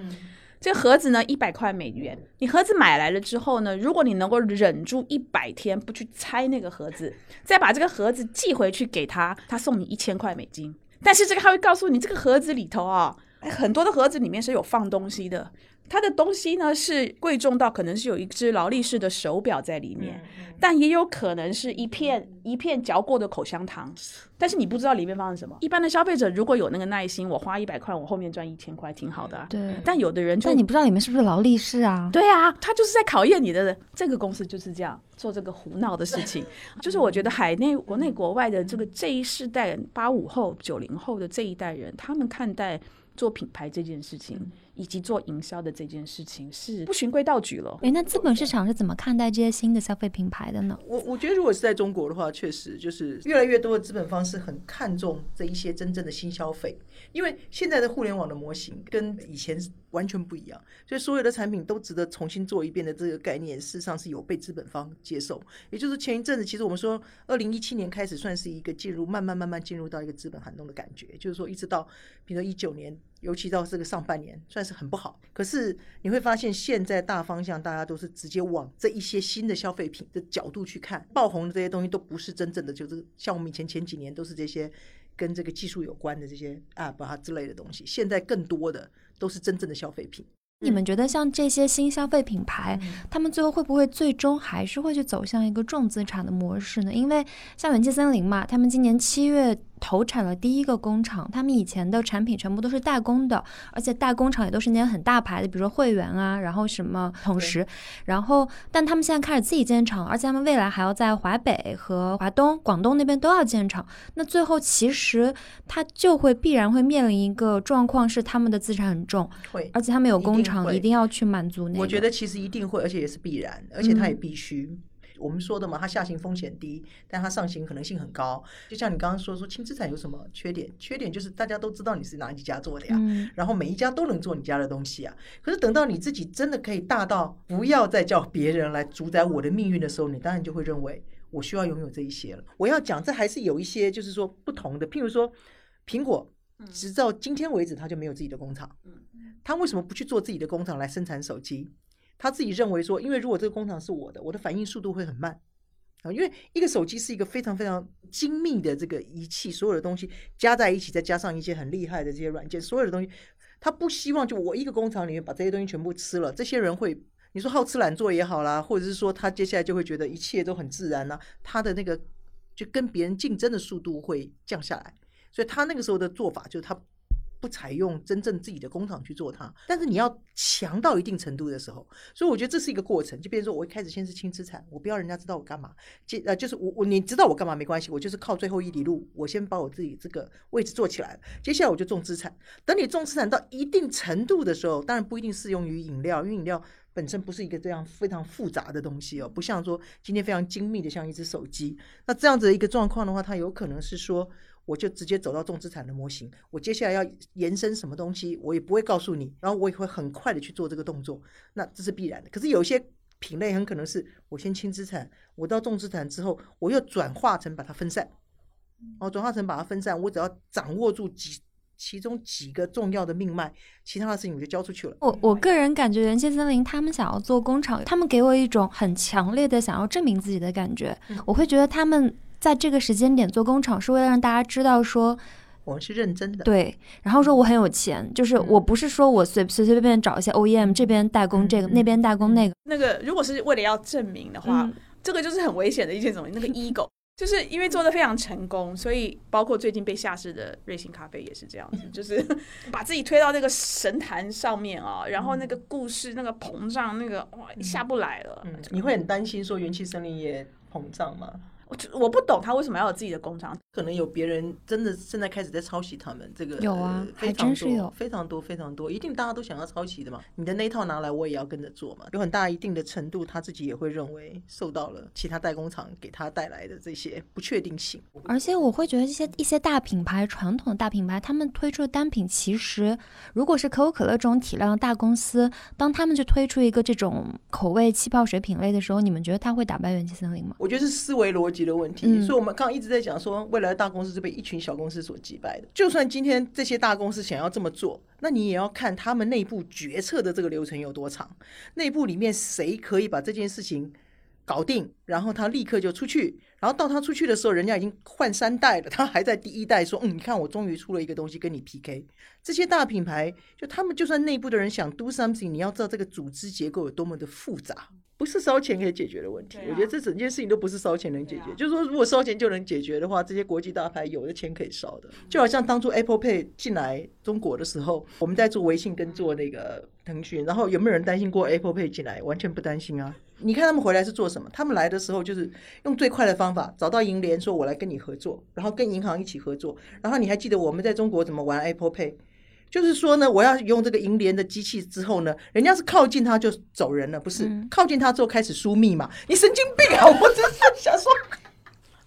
这个盒子呢，一百块美元。你盒子买来了之后呢，如果你能够忍住一百天不去拆那个盒子，再把这个盒子寄回去给他，他送你一千块美金。但是这个他会告诉你，这个盒子里头啊，哎很多的盒子里面是有放东西的。它的东西呢是贵重到可能是有一只劳力士的手表在里面，但也有可能是一片一片嚼过的口香糖，但是你不知道里面放的什么。一般的消费者如果有那个耐心，我花一百块，我后面赚一千块，挺好的、啊。对但有的人就但你不知道里面是不是劳力士啊？对啊，他就是在考验你的。这个公司就是这样做这个胡闹的事情，就是我觉得海内、国内、国外的这个这一世代八五后、九零后的这一代人，他们看待做品牌这件事情以及做营销的这件事情是不循规蹈矩了。诶，那资本市场是怎么看待这些新的消费品牌的呢？我我觉得，如果是在中国的话，确实就是越来越多的资本方是很看重这一些真正的新消费，因为现在的互联网的模型跟以前完全不一样，所以所有的产品都值得重新做一遍的这个概念，事实上是有被资本方接受。也就是前一阵子，其实我们说，二零一七年开始算是一个进入，慢慢慢慢进入到一个资本寒冬的感觉，就是说一直到比如说一九年。尤其到这个上半年，算是很不好。可是你会发现，现在大方向大家都是直接往这一些新的消费品的角度去看，爆红的这些东西都不是真正的，就是像我们以前前几年都是这些跟这个技术有关的这些 App 啊之类的东西，现在更多的都是真正的消费品。你们觉得像这些新消费品牌，他们最后会不会最终还是会去走向一个重资产的模式呢？因为像元气森林嘛，他们今年七月。投产了第一个工厂，他们以前的产品全部都是代工的，而且代工厂也都是那些很大牌的，比如说汇源啊，然后什么同时，然后但他们现在开始自己建厂，而且他们未来还要在华北和华东、广东那边都要建厂。那最后其实他就会必然会面临一个状况，是他们的资产很重，会，而且他们有工厂，一定要去满足那。我觉得其实一定会，而且也是必然，而且他也必须。我们说的嘛，它下行风险低，但它上行可能性很高。就像你刚刚说说轻资产有什么缺点？缺点就是大家都知道你是哪几家做的呀，然后每一家都能做你家的东西啊。可是等到你自己真的可以大到不要再叫别人来主宰我的命运的时候，你当然就会认为我需要拥有这一些了。我要讲，这还是有一些就是说不同的。譬如说，苹果直到今天为止，它就没有自己的工厂。它为什么不去做自己的工厂来生产手机？他自己认为说，因为如果这个工厂是我的，我的反应速度会很慢啊。因为一个手机是一个非常非常精密的这个仪器，所有的东西加在一起，再加上一些很厉害的这些软件，所有的东西，他不希望就我一个工厂里面把这些东西全部吃了。这些人会，你说好吃懒做也好啦，或者是说他接下来就会觉得一切都很自然呢，他的那个就跟别人竞争的速度会降下来。所以他那个时候的做法就是他。不采用真正自己的工厂去做它，但是你要强到一定程度的时候，所以我觉得这是一个过程。就比如说，我一开始先是轻资产，我不要人家知道我干嘛，接呃就是我我你知道我干嘛没关系，我就是靠最后一里路，我先把我自己这个位置做起来了。接下来我就重资产，等你重资产到一定程度的时候，当然不一定适用于饮料，因为饮料本身不是一个这样非常复杂的东西哦，不像说今天非常精密的像一只手机。那这样子的一个状况的话，它有可能是说。我就直接走到重资产的模型，我接下来要延伸什么东西，我也不会告诉你，然后我也会很快的去做这个动作，那这是必然的。可是有些品类很可能是我先轻资产，我到重资产之后，我又转化成把它分散，哦，转化成把它分散，我只要掌握住几其中几个重要的命脉，其他的事情我就交出去了。我我个人感觉元气森林他们想要做工厂，他们给我一种很强烈的想要证明自己的感觉，我会觉得他们。在这个时间点做工厂，是为了让大家知道说我们是认真的。对，然后说我很有钱，就是我不是说我随随随便便找一些 OEM 这边代工这个，那边代工那个。那个如果是为了要证明的话，这个就是很危险的一件东西。那个 ego 就是因为做的非常成功，所以包括最近被下市的瑞幸咖啡也是这样子，就是把自己推到那个神坛上面啊，然后那个故事那个膨胀那个哇下不来了。嗯，你会很担心说元气森林也膨胀吗？我我不懂他为什么要有自己的工厂，可能有别人真的现在开始在抄袭他们这个有啊，还真是有非常多非常多，一定大家都想要抄袭的嘛。你的那套拿来，我也要跟着做嘛。有很大一定的程度，他自己也会认为受到了其他代工厂给他带来的这些不确定性。而且我会觉得这些一些大品牌，传统的大品牌，他们推出的单品，其实如果是可口可乐这种体量的大公司，当他们去推出一个这种口味气泡水品类的时候，你们觉得他会打败元气森林吗？我觉得是思维逻辑。的问题，所以我们刚刚一直在讲说，未来的大公司是被一群小公司所击败的。就算今天这些大公司想要这么做，那你也要看他们内部决策的这个流程有多长，内部里面谁可以把这件事情搞定，然后他立刻就出去。然后到他出去的时候，人家已经换三代了，他还在第一代说：“嗯，你看我终于出了一个东西跟你 PK。”这些大品牌，就他们就算内部的人想 do something，你要知道这个组织结构有多么的复杂，不是烧钱可以解决的问题。我觉得这整件事情都不是烧钱能解决。就是说，如果烧钱就能解决的话，这些国际大牌有的钱可以烧的。就好像当初 Apple Pay 进来中国的时候，我们在做微信跟做那个腾讯，然后有没有人担心过 Apple Pay 进来？完全不担心啊。你看他们回来是做什么？他们来的时候就是用最快的方法找到银联，说我来跟你合作，然后跟银行一起合作。然后你还记得我们在中国怎么玩 Apple Pay？就是说呢，我要用这个银联的机器之后呢，人家是靠近它就走人了，不是、嗯靠近它之后开始输密码，你神经病啊！我真是想说。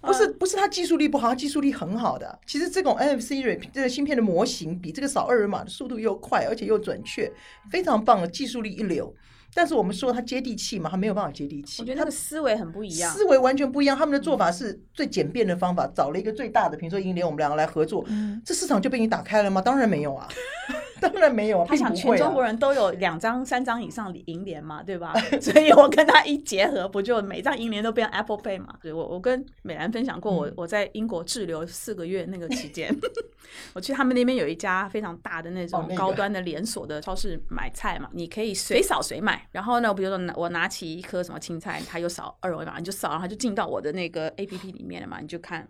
不是不是，它技术力不好，它技术力很好的。其实这种 NFC 软这个芯片的模型比这个扫二维码的速度又快，而且又准确，非常棒的技术力一流。但是我们说他接地气嘛，他没有办法接地气。我觉得他的思维很不一样。思维完全不一样，他们的做法是最简便的方法，找了一个最大的，比如说银联，我们两个来合作，嗯这市场就被你打开了吗？当然没有啊，当然没有啊，他想全中国人都有两张、三张以上银联嘛，对吧？所以我跟他一结合，不就每张银联都变 Apple Pay 嘛？对我我跟美兰分享过，嗯我我在英国滞留四个月那个期间，我去他们那边有一家非常大的那种高端的连锁的超市买菜嘛，你可以随扫随买。然后呢，比如说拿我拿起一颗什么青菜，他又扫二维码，你就扫，然后就进到我的那个 A P P 里面了嘛，你就看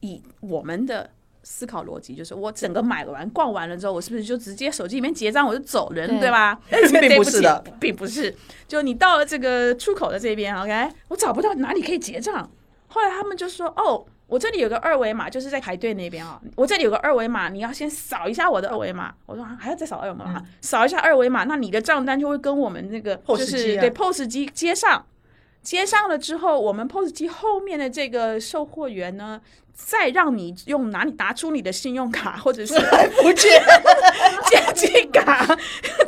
以我们的思考逻辑，就是我整个买完逛完了之后，我是不是就直接手机里面结账我就走人，对对吧？并不是的，并不是。就你到了这个出口的这边，OK，我找不到哪里可以结账。后来他们就说：“哦，我这里有个二维码，就是在排队那边啊、我这里有个二维码，你要先扫一下我的二维码。”我说：“啊还要再扫二维码？嗯扫一下二维码，那你的账单就会跟我们那个就是机啊对 POS 机接上。”接上了之后，我们 POS 机后面的这个售货员呢，再让你用拿你拿出你的信用卡 或者是来福建，接机卡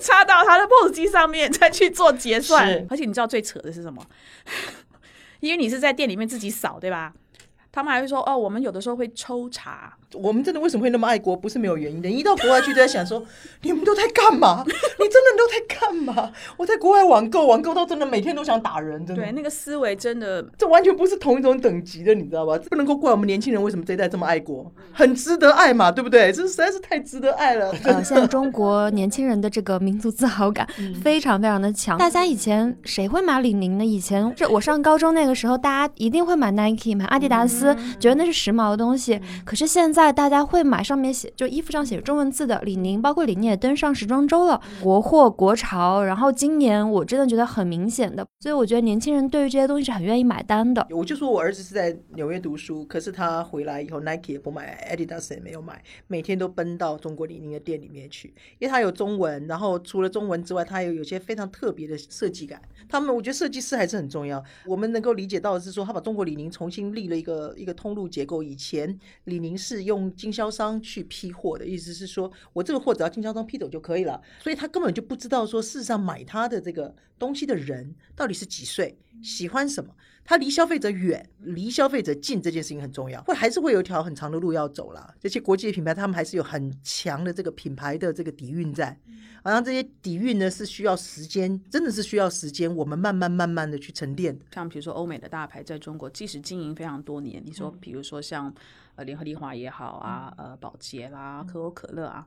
插到他的 POS 机上面，再去做结算。而且你知道最扯的是什么？因为你是在店里面自己扫，对吧？他们还会说哦，我们有的时候会抽查，我们真的为什么会那么爱国？不是没有原因的。一到国外去，都在想说，你们都在干嘛？你真的都在干嘛？我在国外网购，网购到真的每天都想打人，真的。对那个思维真的这完全不是同一种等级的，你知道吧？不能够怪我们年轻人为什么这一代这么爱国，很值得爱嘛，对不对？这实在是太值得爱了。呃，现在中国年轻人的这个民族自豪感非常非常的强。大家以前谁会买李宁呢？以前这我上高中那个时候，大家一定会买 Nike、买阿迪达斯，觉得那是时髦的东西。可是现在大家会买上面写就衣服上写着中文字的李宁，包括李宁也登上时装周了，国货国潮。然后今年我真的觉得很明显的，所以我觉得年轻人对于这些东西是很愿意买单的。我就说我儿子是在纽约读书，可是他回来以后，Nike 也不买，Adidas 也没有买，每天都奔到中国李宁的店里面去，因为他有中文，然后除了中文之外，他有有些非常特别的设计感。他们我觉得设计师还是很重要。我们能够理解到的是说，他把中国李宁重新立了一个一个通路结构。以前李宁是用经销商去批货的，意思是说我这个货只要经销商批走就可以了，所以他根本就不知道说事实上买他的这个东西的人到底是几岁，喜欢什么。他离消费者远，离消费者近这件事情很重要，会还是会有一条很长的路要走啦。这些国际的品牌，他们还是有很强的这个品牌的这个底蕴在，好像这些底蕴呢是需要时间，真的是需要时间，我们慢慢慢慢的去沉淀。像比如说欧美的大牌在中国，即使经营非常多年，你说嗯。比如说像呃联合利华也好啊，呃宝洁啦、嗯。可口可乐啊，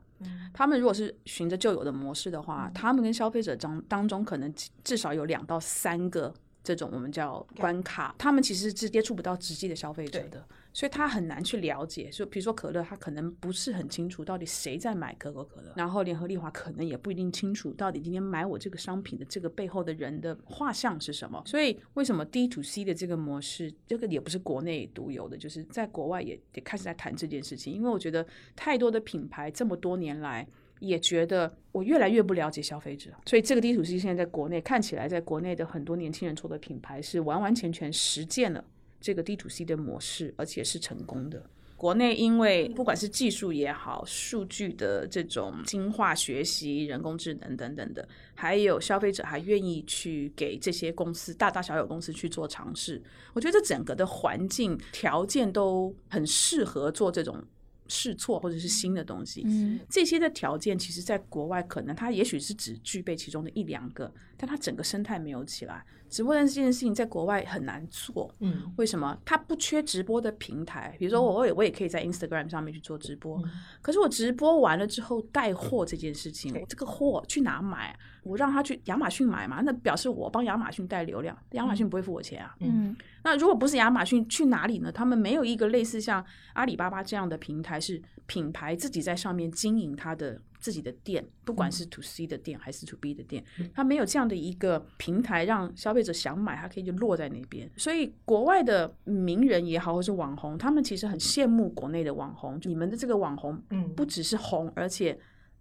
他们如果是循着旧有的模式的嗯。话，他们跟消费者当当中可能至少有两到三个这种我们叫关卡，他们其实是接触不到实际的消费者的。所以他很难去了解，就比如说可乐，他可能不是很清楚到底谁在买可口可乐，然后联合利华可能也不一定清楚到底今天买我这个商品的这个背后的人的画像是什么。所以为什么 D to C 的这个模式，这个也不是国内独有的，就是在国外也也开始在谈这件事情。因为我觉得太多的品牌这么多年来。也觉得我越来越不了解消费者，所以这个 D to C 现在在国内看起来，在国内的很多年轻人做的品牌是完完全全实践了这个 D to C 的模式，而且是成功的。国内因为不管是技术也好，数据的这种精化学习、人工智能等等的，还有消费者还愿意去给这些公司大大小小公司去做尝试，我觉得整个的环境条件都很适合做这种试错或者是新的东西。嗯，这些的条件，其实在国外可能它也许是只具备其中的一两个，但它整个生态没有起来。直播这件事情在国外很难做，嗯，为什么？它不缺直播的平台，比如说我也我也可以在 Instagram 上面去做直播，可是我直播完了之后带货这件事情，我这个货去哪买？我让他去亚马逊买嘛，那表示我帮亚马逊带流量，亚马逊不会付我钱啊。嗯，那如果不是亚马逊，去哪里呢？他们没有一个类似像阿里巴巴这样的平台，是品牌自己在上面经营它的自己的店，不管是 to C 的店还是 to B 的店，它没有这样的一个平台，让消费者想买，它可以就落在那边。所以国外的名人也好，或是网红，他们其实很羡慕国内的网红。你们的这个网红，嗯不只是红，而且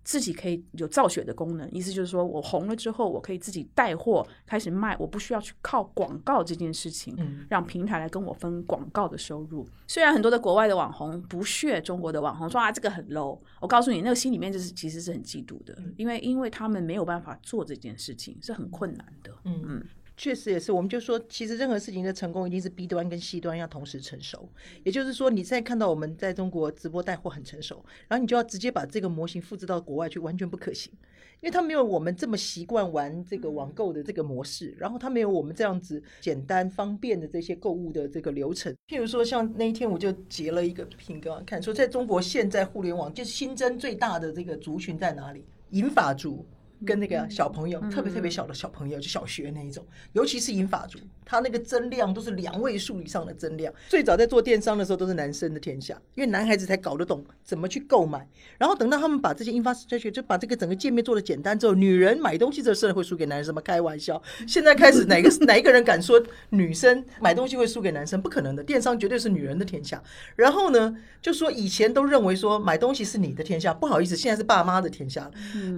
自己可以有造血的功能，意思就是说我红了之后，我可以自己带货开始卖，我不需要去靠广告这件事情，嗯让平台来跟我分广告的收入。虽然很多的国外的网红不屑中国的网红，说啊这个很 low，我告诉你，那个心里面就是其实是很嫉妒的，因为因为他们没有办法做这件事情，是很困难的。嗯嗯，确实也是。我们就说，其实任何事情的成功一定是 B 端跟 C 端要同时成熟。也就是说，你现在看到我们在中国直播带货很成熟，然后你就要直接把这个模型复制到国外去，完全不可行。因为他没有我们这么习惯玩这个网购的这个模式，然后他没有我们这样子简单方便的这些购物的这个流程。譬如说，像那一天我就截了一个屏给我看，说在中国现在互联网就是新增最大的这个族群在哪里？银发族。跟那个小朋友，特别特别小的小朋友，就小学那一种，尤其是银发族，他那个增量都是两位数以上的增量。最早在做电商的时候，都是男生的天下，因为男孩子才搞得懂怎么去购买。然后等到他们把这些 infrastructure，就把这个整个界面做的简单之后，女人买东西这事儿会输给男生吗？开玩笑！现在开始哪个 哪一个人敢说女生买东西会输给男生？不可能的，电商绝对是女人的天下。然后呢，就说以前都认为说买东西是你的天下，不好意思，现在是爸妈的天下了。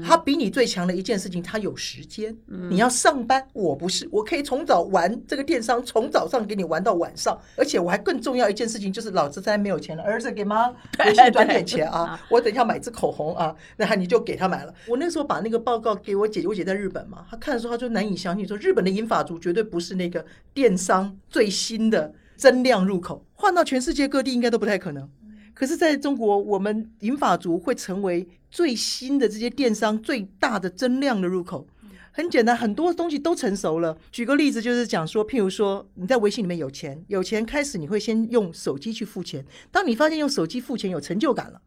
他比你最强的一件事情，他有时间。你要上班，我不是，我可以从早玩这个电商，从早上给你玩到晚上，而且我还更重要一件事情就是，老子现在没有钱了，儿子给妈微信转点钱啊，我等一下买支口红啊，那你就给他买了。我那时候把那个报告给我姐，我姐在日本嘛，她看的时候她就难以相信，说日本的银发族绝对不是那个电商最新的增量入口，换到全世界各地应该都不太可能。可是，在中国，我们银发族会成为最新的这些电商最大的增量的入口。很简单，很多东西都成熟了。举个例子，就是讲说，譬如说你在微信里面有钱，有钱开始你会先用手机去付钱。当你发现用手机付钱有成就感了，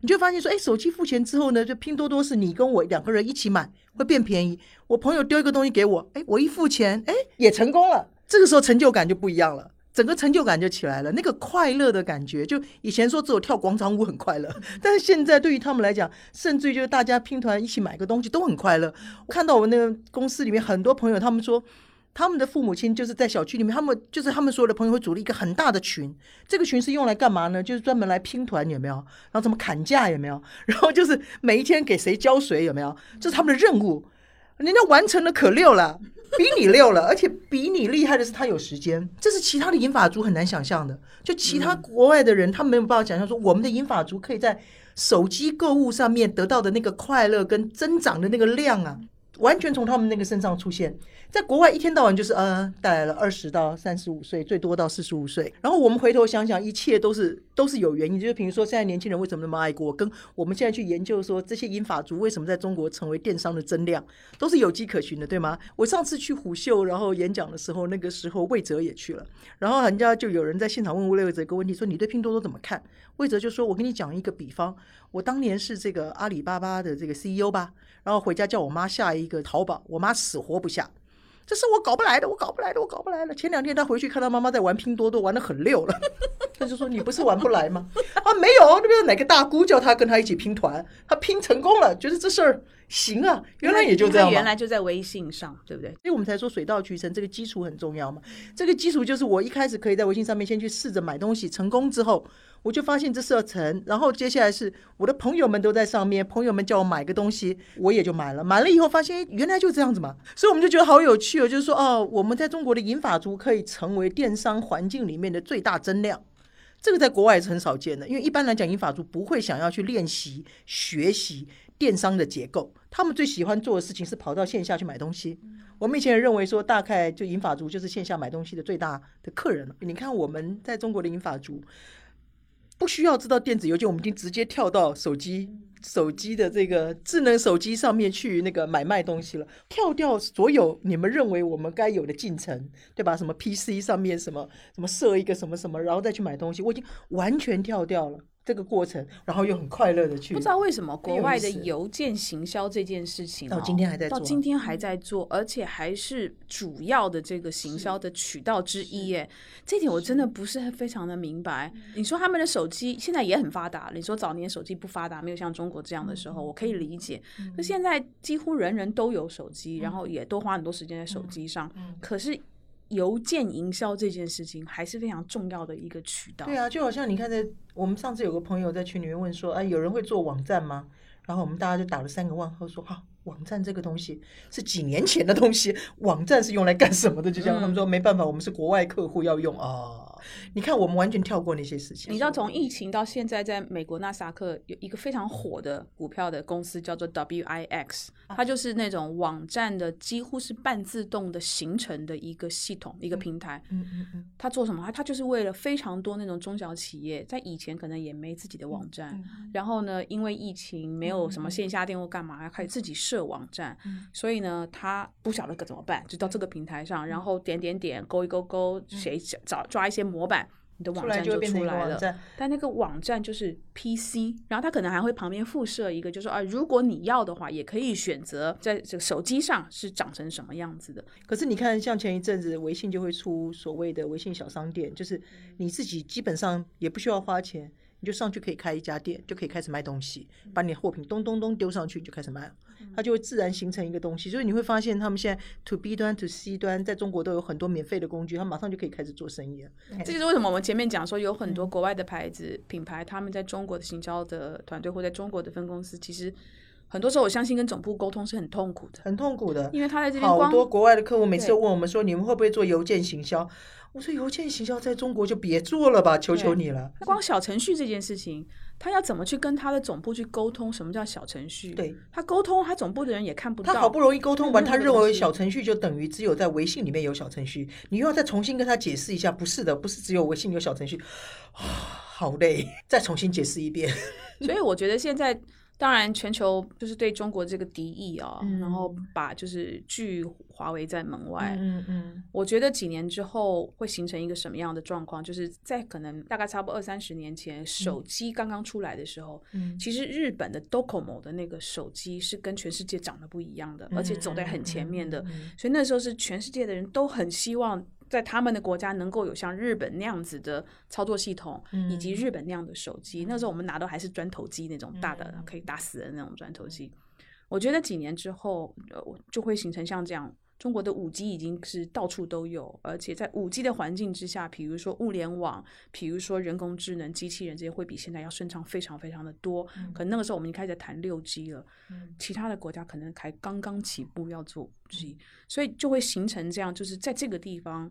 你就发现说，哎，手机付钱之后呢，就拼多多是你跟我两个人一起买，会变便宜。我朋友丢一个东西给我，哎，我一付钱，哎，也成功了。这个时候成就感就不一样了。整个成就感就起来了，那个快乐的感觉，就以前说只有跳广场舞很快乐，但是现在对于他们来讲，甚至于就是大家拼团一起买个东西都很快乐。我看到我们那个公司里面很多朋友，他们说他们的父母亲就是在小区里面，他们就是他们所有的朋友会组了一个很大的群，这个群是用来干嘛呢？就是专门来拼团，有没有？然后怎么砍价有没有？然后就是每一天给谁浇水有没有？这是他们的任务，人家完成了可溜了。比你溜了，而且比你厉害的是他有时间，这是其他的银发族很难想象的。就其他国外的人，他没有办法想象说，我们的银发族可以在手机购物上面得到的那个快乐跟增长的那个量啊，完全从他们那个身上出现。在国外一天到晚就是呃带来了二十到三十五岁，最多到四十五岁。然后我们回头想想，一切都是都是有原因。就是比如说，现在年轻人为什么那么爱国，跟我们现在去研究说这些英法族为什么在中国成为电商的增量，都是有迹可循的，对吗？我上次去虎嗅然后演讲的时候，那个时候魏哲也去了，然后人家就有人在现场问魏哲一个问题，说你对拼多多怎么看？魏哲就说：“我跟你讲一个比方，我当年是这个阿里巴巴的这个 CEO 吧，然后回家叫我妈下一个淘宝，我妈死活不下。”这是我搞不来的，我搞不来的，我搞不来了。前两天他回去看到妈妈在玩拼多多，玩的很溜了，他就说：“你不是玩不来吗？”啊，没有，那边哪个大姑叫他跟他一起拼团，他拼成功了，觉得这事儿行啊，原来也就这样。原来就在微信上，对不对？所以我们才说水到渠成，这个基础很重要嘛。这个基础就是我一开始可以在微信上面先去试着买东西，成功之后，我就发现这事儿成，然后接下来是我的朋友们都在上面，朋友们叫我买个东西，我也就买了。买了以后发现，原来就这样子嘛，所以我们就觉得好有趣哦。就是说，哦，我们在中国的银发族可以成为电商环境里面的最大增量。这个在国外是很少见的，因为一般来讲，银发族不会想要去练习学习电商的结构，他们最喜欢做的事情是跑到线下去买东西。我们以前也认为说，大概就银发族就是线下买东西的最大的客人了。你看我们在中国的银发族，不需要知道电子邮件，我们已经直接跳到手机。手机的这个智能手机上面去那个买卖东西了，跳掉所有你们认为我们该有的进程，对吧？什么 PC 上面什么什么设一个什么什么，然后再去买东西，我已经完全跳掉了这个过程，然后又很快乐的去。不知道为什么国外的邮件行销这件事情到今天还在做，到今天还在做，而且还是主要的这个行销的渠道之一。耶，这点我真的不是非常的明白。你说他们的手机现在也很发达，你说早年手机不发达，没有像中国这样的时候，我可以理解。那现在几乎人人都有手机，然后也都花很多时间在手机上。可是邮件营销这件事情还是非常重要的一个渠道。对啊，就好像你看，在我们上次有个朋友在群里面问说：“哎，有人会做网站吗？”然后我们大家就打了三个问号，说啊。网站这个东西是几年前的东西，网站是用来干什么的？就像他们说，没办法，我们是国外客户要用啊。你看，我们完全跳过那些事情。你知道，从疫情到现在，在美国纳斯达克有一个非常火的股票的公司叫做 WIX，它就是那种网站的几乎是半自动的形成的一个系统、一个平台。嗯嗯嗯。它做什么？它它就是为了非常多那种中小企业，在以前可能也没自己的网站，然后呢，因为疫情没有什么线下店或干嘛，要开始自己设网站，所以呢，他不晓得该怎么办，就到这个平台上，然后点点点，勾一勾勾，谁找抓一些模板。你的网站就出来了，但那个网站就是 PC，然后它可能还会旁边附设一个，就是说啊，如果你要的话，也可以选择在这个手机上是长成什么样子的。可是你看，像前一阵子微信就会出所谓的微信小商店，就是你自己基本上也不需要花钱。你就上去可以开一家店，就可以开始卖东西，把你的货品咚咚咚丢上去，你就开始卖了，它就会自然形成一个东西。所以你会发现，他们现在 to B 端、to C 端在中国都有很多免费的工具，他马上就可以开始做生意了。这就是为什么我们前面讲说，有很多国外的牌子品牌，他们在中国的行销的团队或在中国的分公司，其实很多时候我相信跟总部沟通是很痛苦的，很痛苦的，因为他在这边好多国外的客户每次都问我们说，你们会不会做邮件行销？我说邮件行销在中国就别做了吧，求求你了。那光小程序这件事情。他要怎么去跟他的总部去沟通？什么叫小程序？对他沟通，他总部的人也看不到。他好不容易沟通完，他认为小程序就等于只有在微信里面有小程序，你又要再重新跟他解释一下，不是的，不是只有微信有小程序，啊，好累，再重新解释一遍。所以我觉得现在。当然，全球就是对中国这个敌意啊，然后把就是拒华为在门外。嗯嗯，我觉得几年之后会形成一个什么样的状况？就是在可能大概差不多二三十年前，手机刚刚出来的时候，其实日本的 Docomo 的那个手机是跟全世界长得不一样的，而且走在很前面的，所以那时候是全世界的人都很希望。在他们的国家能够有像日本那样子的操作系统，以及日本那样的手机，那时候我们拿到还是砖头机那种大的可以打死人那种砖头机。我觉得几年之后，呃，就会形成像这样。中国的五 G 已经是到处都有，而且在五 G 的环境之下，比如说物联网，比如说人工智能、机器人这些，会比现在要顺畅非常非常的多。可能那个时候我们已经开始谈六 G 了，其他的国家可能还刚刚起步要做五 G，所以就会形成这样，就是在这个地方。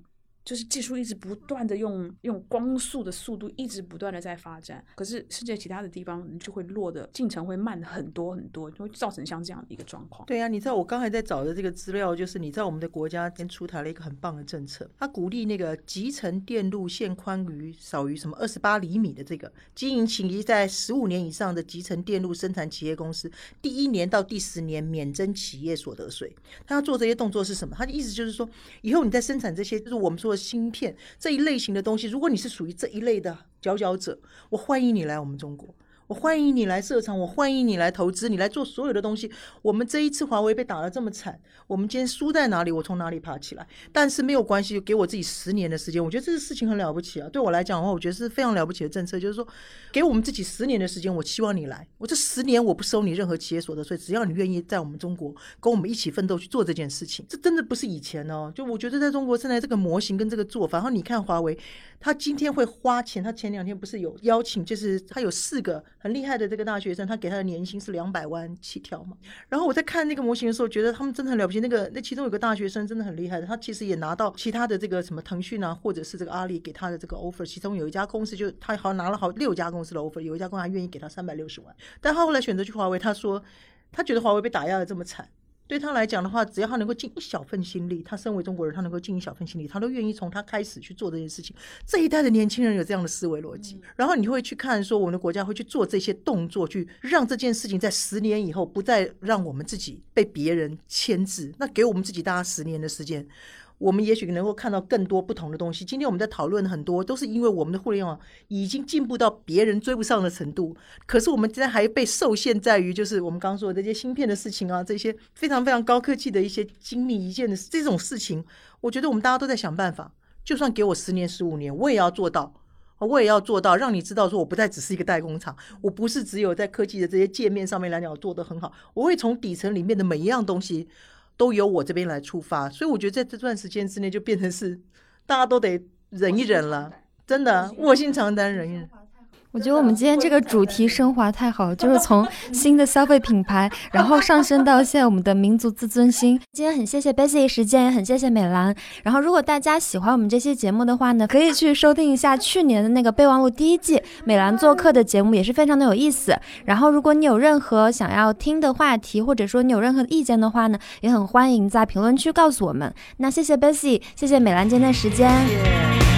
就是技术一直不断的用用光速的速度一直不断的在发展，可是世界其他的地方就会落的进程会慢很多很多，就会造成像这样的一个状况。对呀，你知道我刚才在找的这个资料，就是你知道我们的国家先出台了一个很棒的政策，它鼓励那个集成电路线宽于少于什么二十八厘米的这个经营企业在十五年以上的集成电路生产企业公司，第一年到第十年免征企业所得税。他要做这些动作是什么？他的意思就是说，以后你在生产这些，就是我们说的。芯片这一类型的东西，如果你是属于这一类的佼佼者，我欢迎你来我们中国。我欢迎你来设厂，我欢迎你来投资，你来做所有的东西。我们这一次华为被打得这么惨，我们今天输在哪里？我从哪里爬起来？但是没有关系，给我自己十年的时间，我觉得这个事情很了不起啊！对我来讲的话，我觉得是非常了不起的政策，就是说给我们自己十年的时间，我希望你来。我这十年我不收你任何企业所得税，只要你愿意在我们中国跟我们一起奋斗去做这件事情。这真的不是以前哦，就我觉得在中国现在这个模型跟这个做法，然后你看华为，他今天会花钱，他前两天不是有邀请，就是他有四个很厉害的这个大。学生他给他的年薪是两百万起跳嘛？然后我在看那个模型的时候，觉得他们真的很了不起。那个那其中有个大学生真的很厉害的，他其实也拿到其他的这个什么腾讯啊，或者是这个阿里给他的这个 offer。其中有一家公司就他好像拿了好六家公司的 offer，有一家公司还愿意给他三百六十万。但他后来选择去华为，他说他觉得华为被打压的这么惨。对他来讲的话，只要他能够尽一小份心力，他身为中国人，他能够尽一小份心力，他都愿意从他开始去做这件事情。这一代的年轻人有这样的思维逻辑，然后你会去看说，我们的国家会去做这些动作，去让这件事情在十年以后不再让我们自己被别人牵制，那给我们自己大家十年的时间。我们也许能够看到更多不同的东西。今天我们在讨论很多，都是因为我们的互联网已经进步到别人追不上的程度。可是我们现在还被受限在于，就是我们刚刚说的这些芯片的事情啊，这些非常非常高科技的一些精密一件的这种事情。我觉得我们大家都在想办法，就算给我十年、十五年，我也要做到，我也要做到，让你知道说我不再只是一个代工厂，我不是只有在科技的这些界面上面来讲做得很好，我会从底层里面的每一样东西。都由我这边来出发，所以我觉得在这段时间之内就变成是大家都得忍一忍了，真的卧薪尝胆忍一忍。我觉得我们今天这个主题升华太好了，就是从新的消费品牌，然后上升到现在我们的民族自尊心。今天很谢谢 Bessy 时间，也很谢谢美兰。然后如果大家喜欢我们这期节目的话呢，可以去收听一下去年的那个备忘录第一季美兰做客的节目，也是非常的有意思。然后如果你有任何想要听的话题，或者说你有任何意见的话呢，也很欢迎在评论区告诉我们。那谢谢 Bessy，谢谢美兰今天的时间。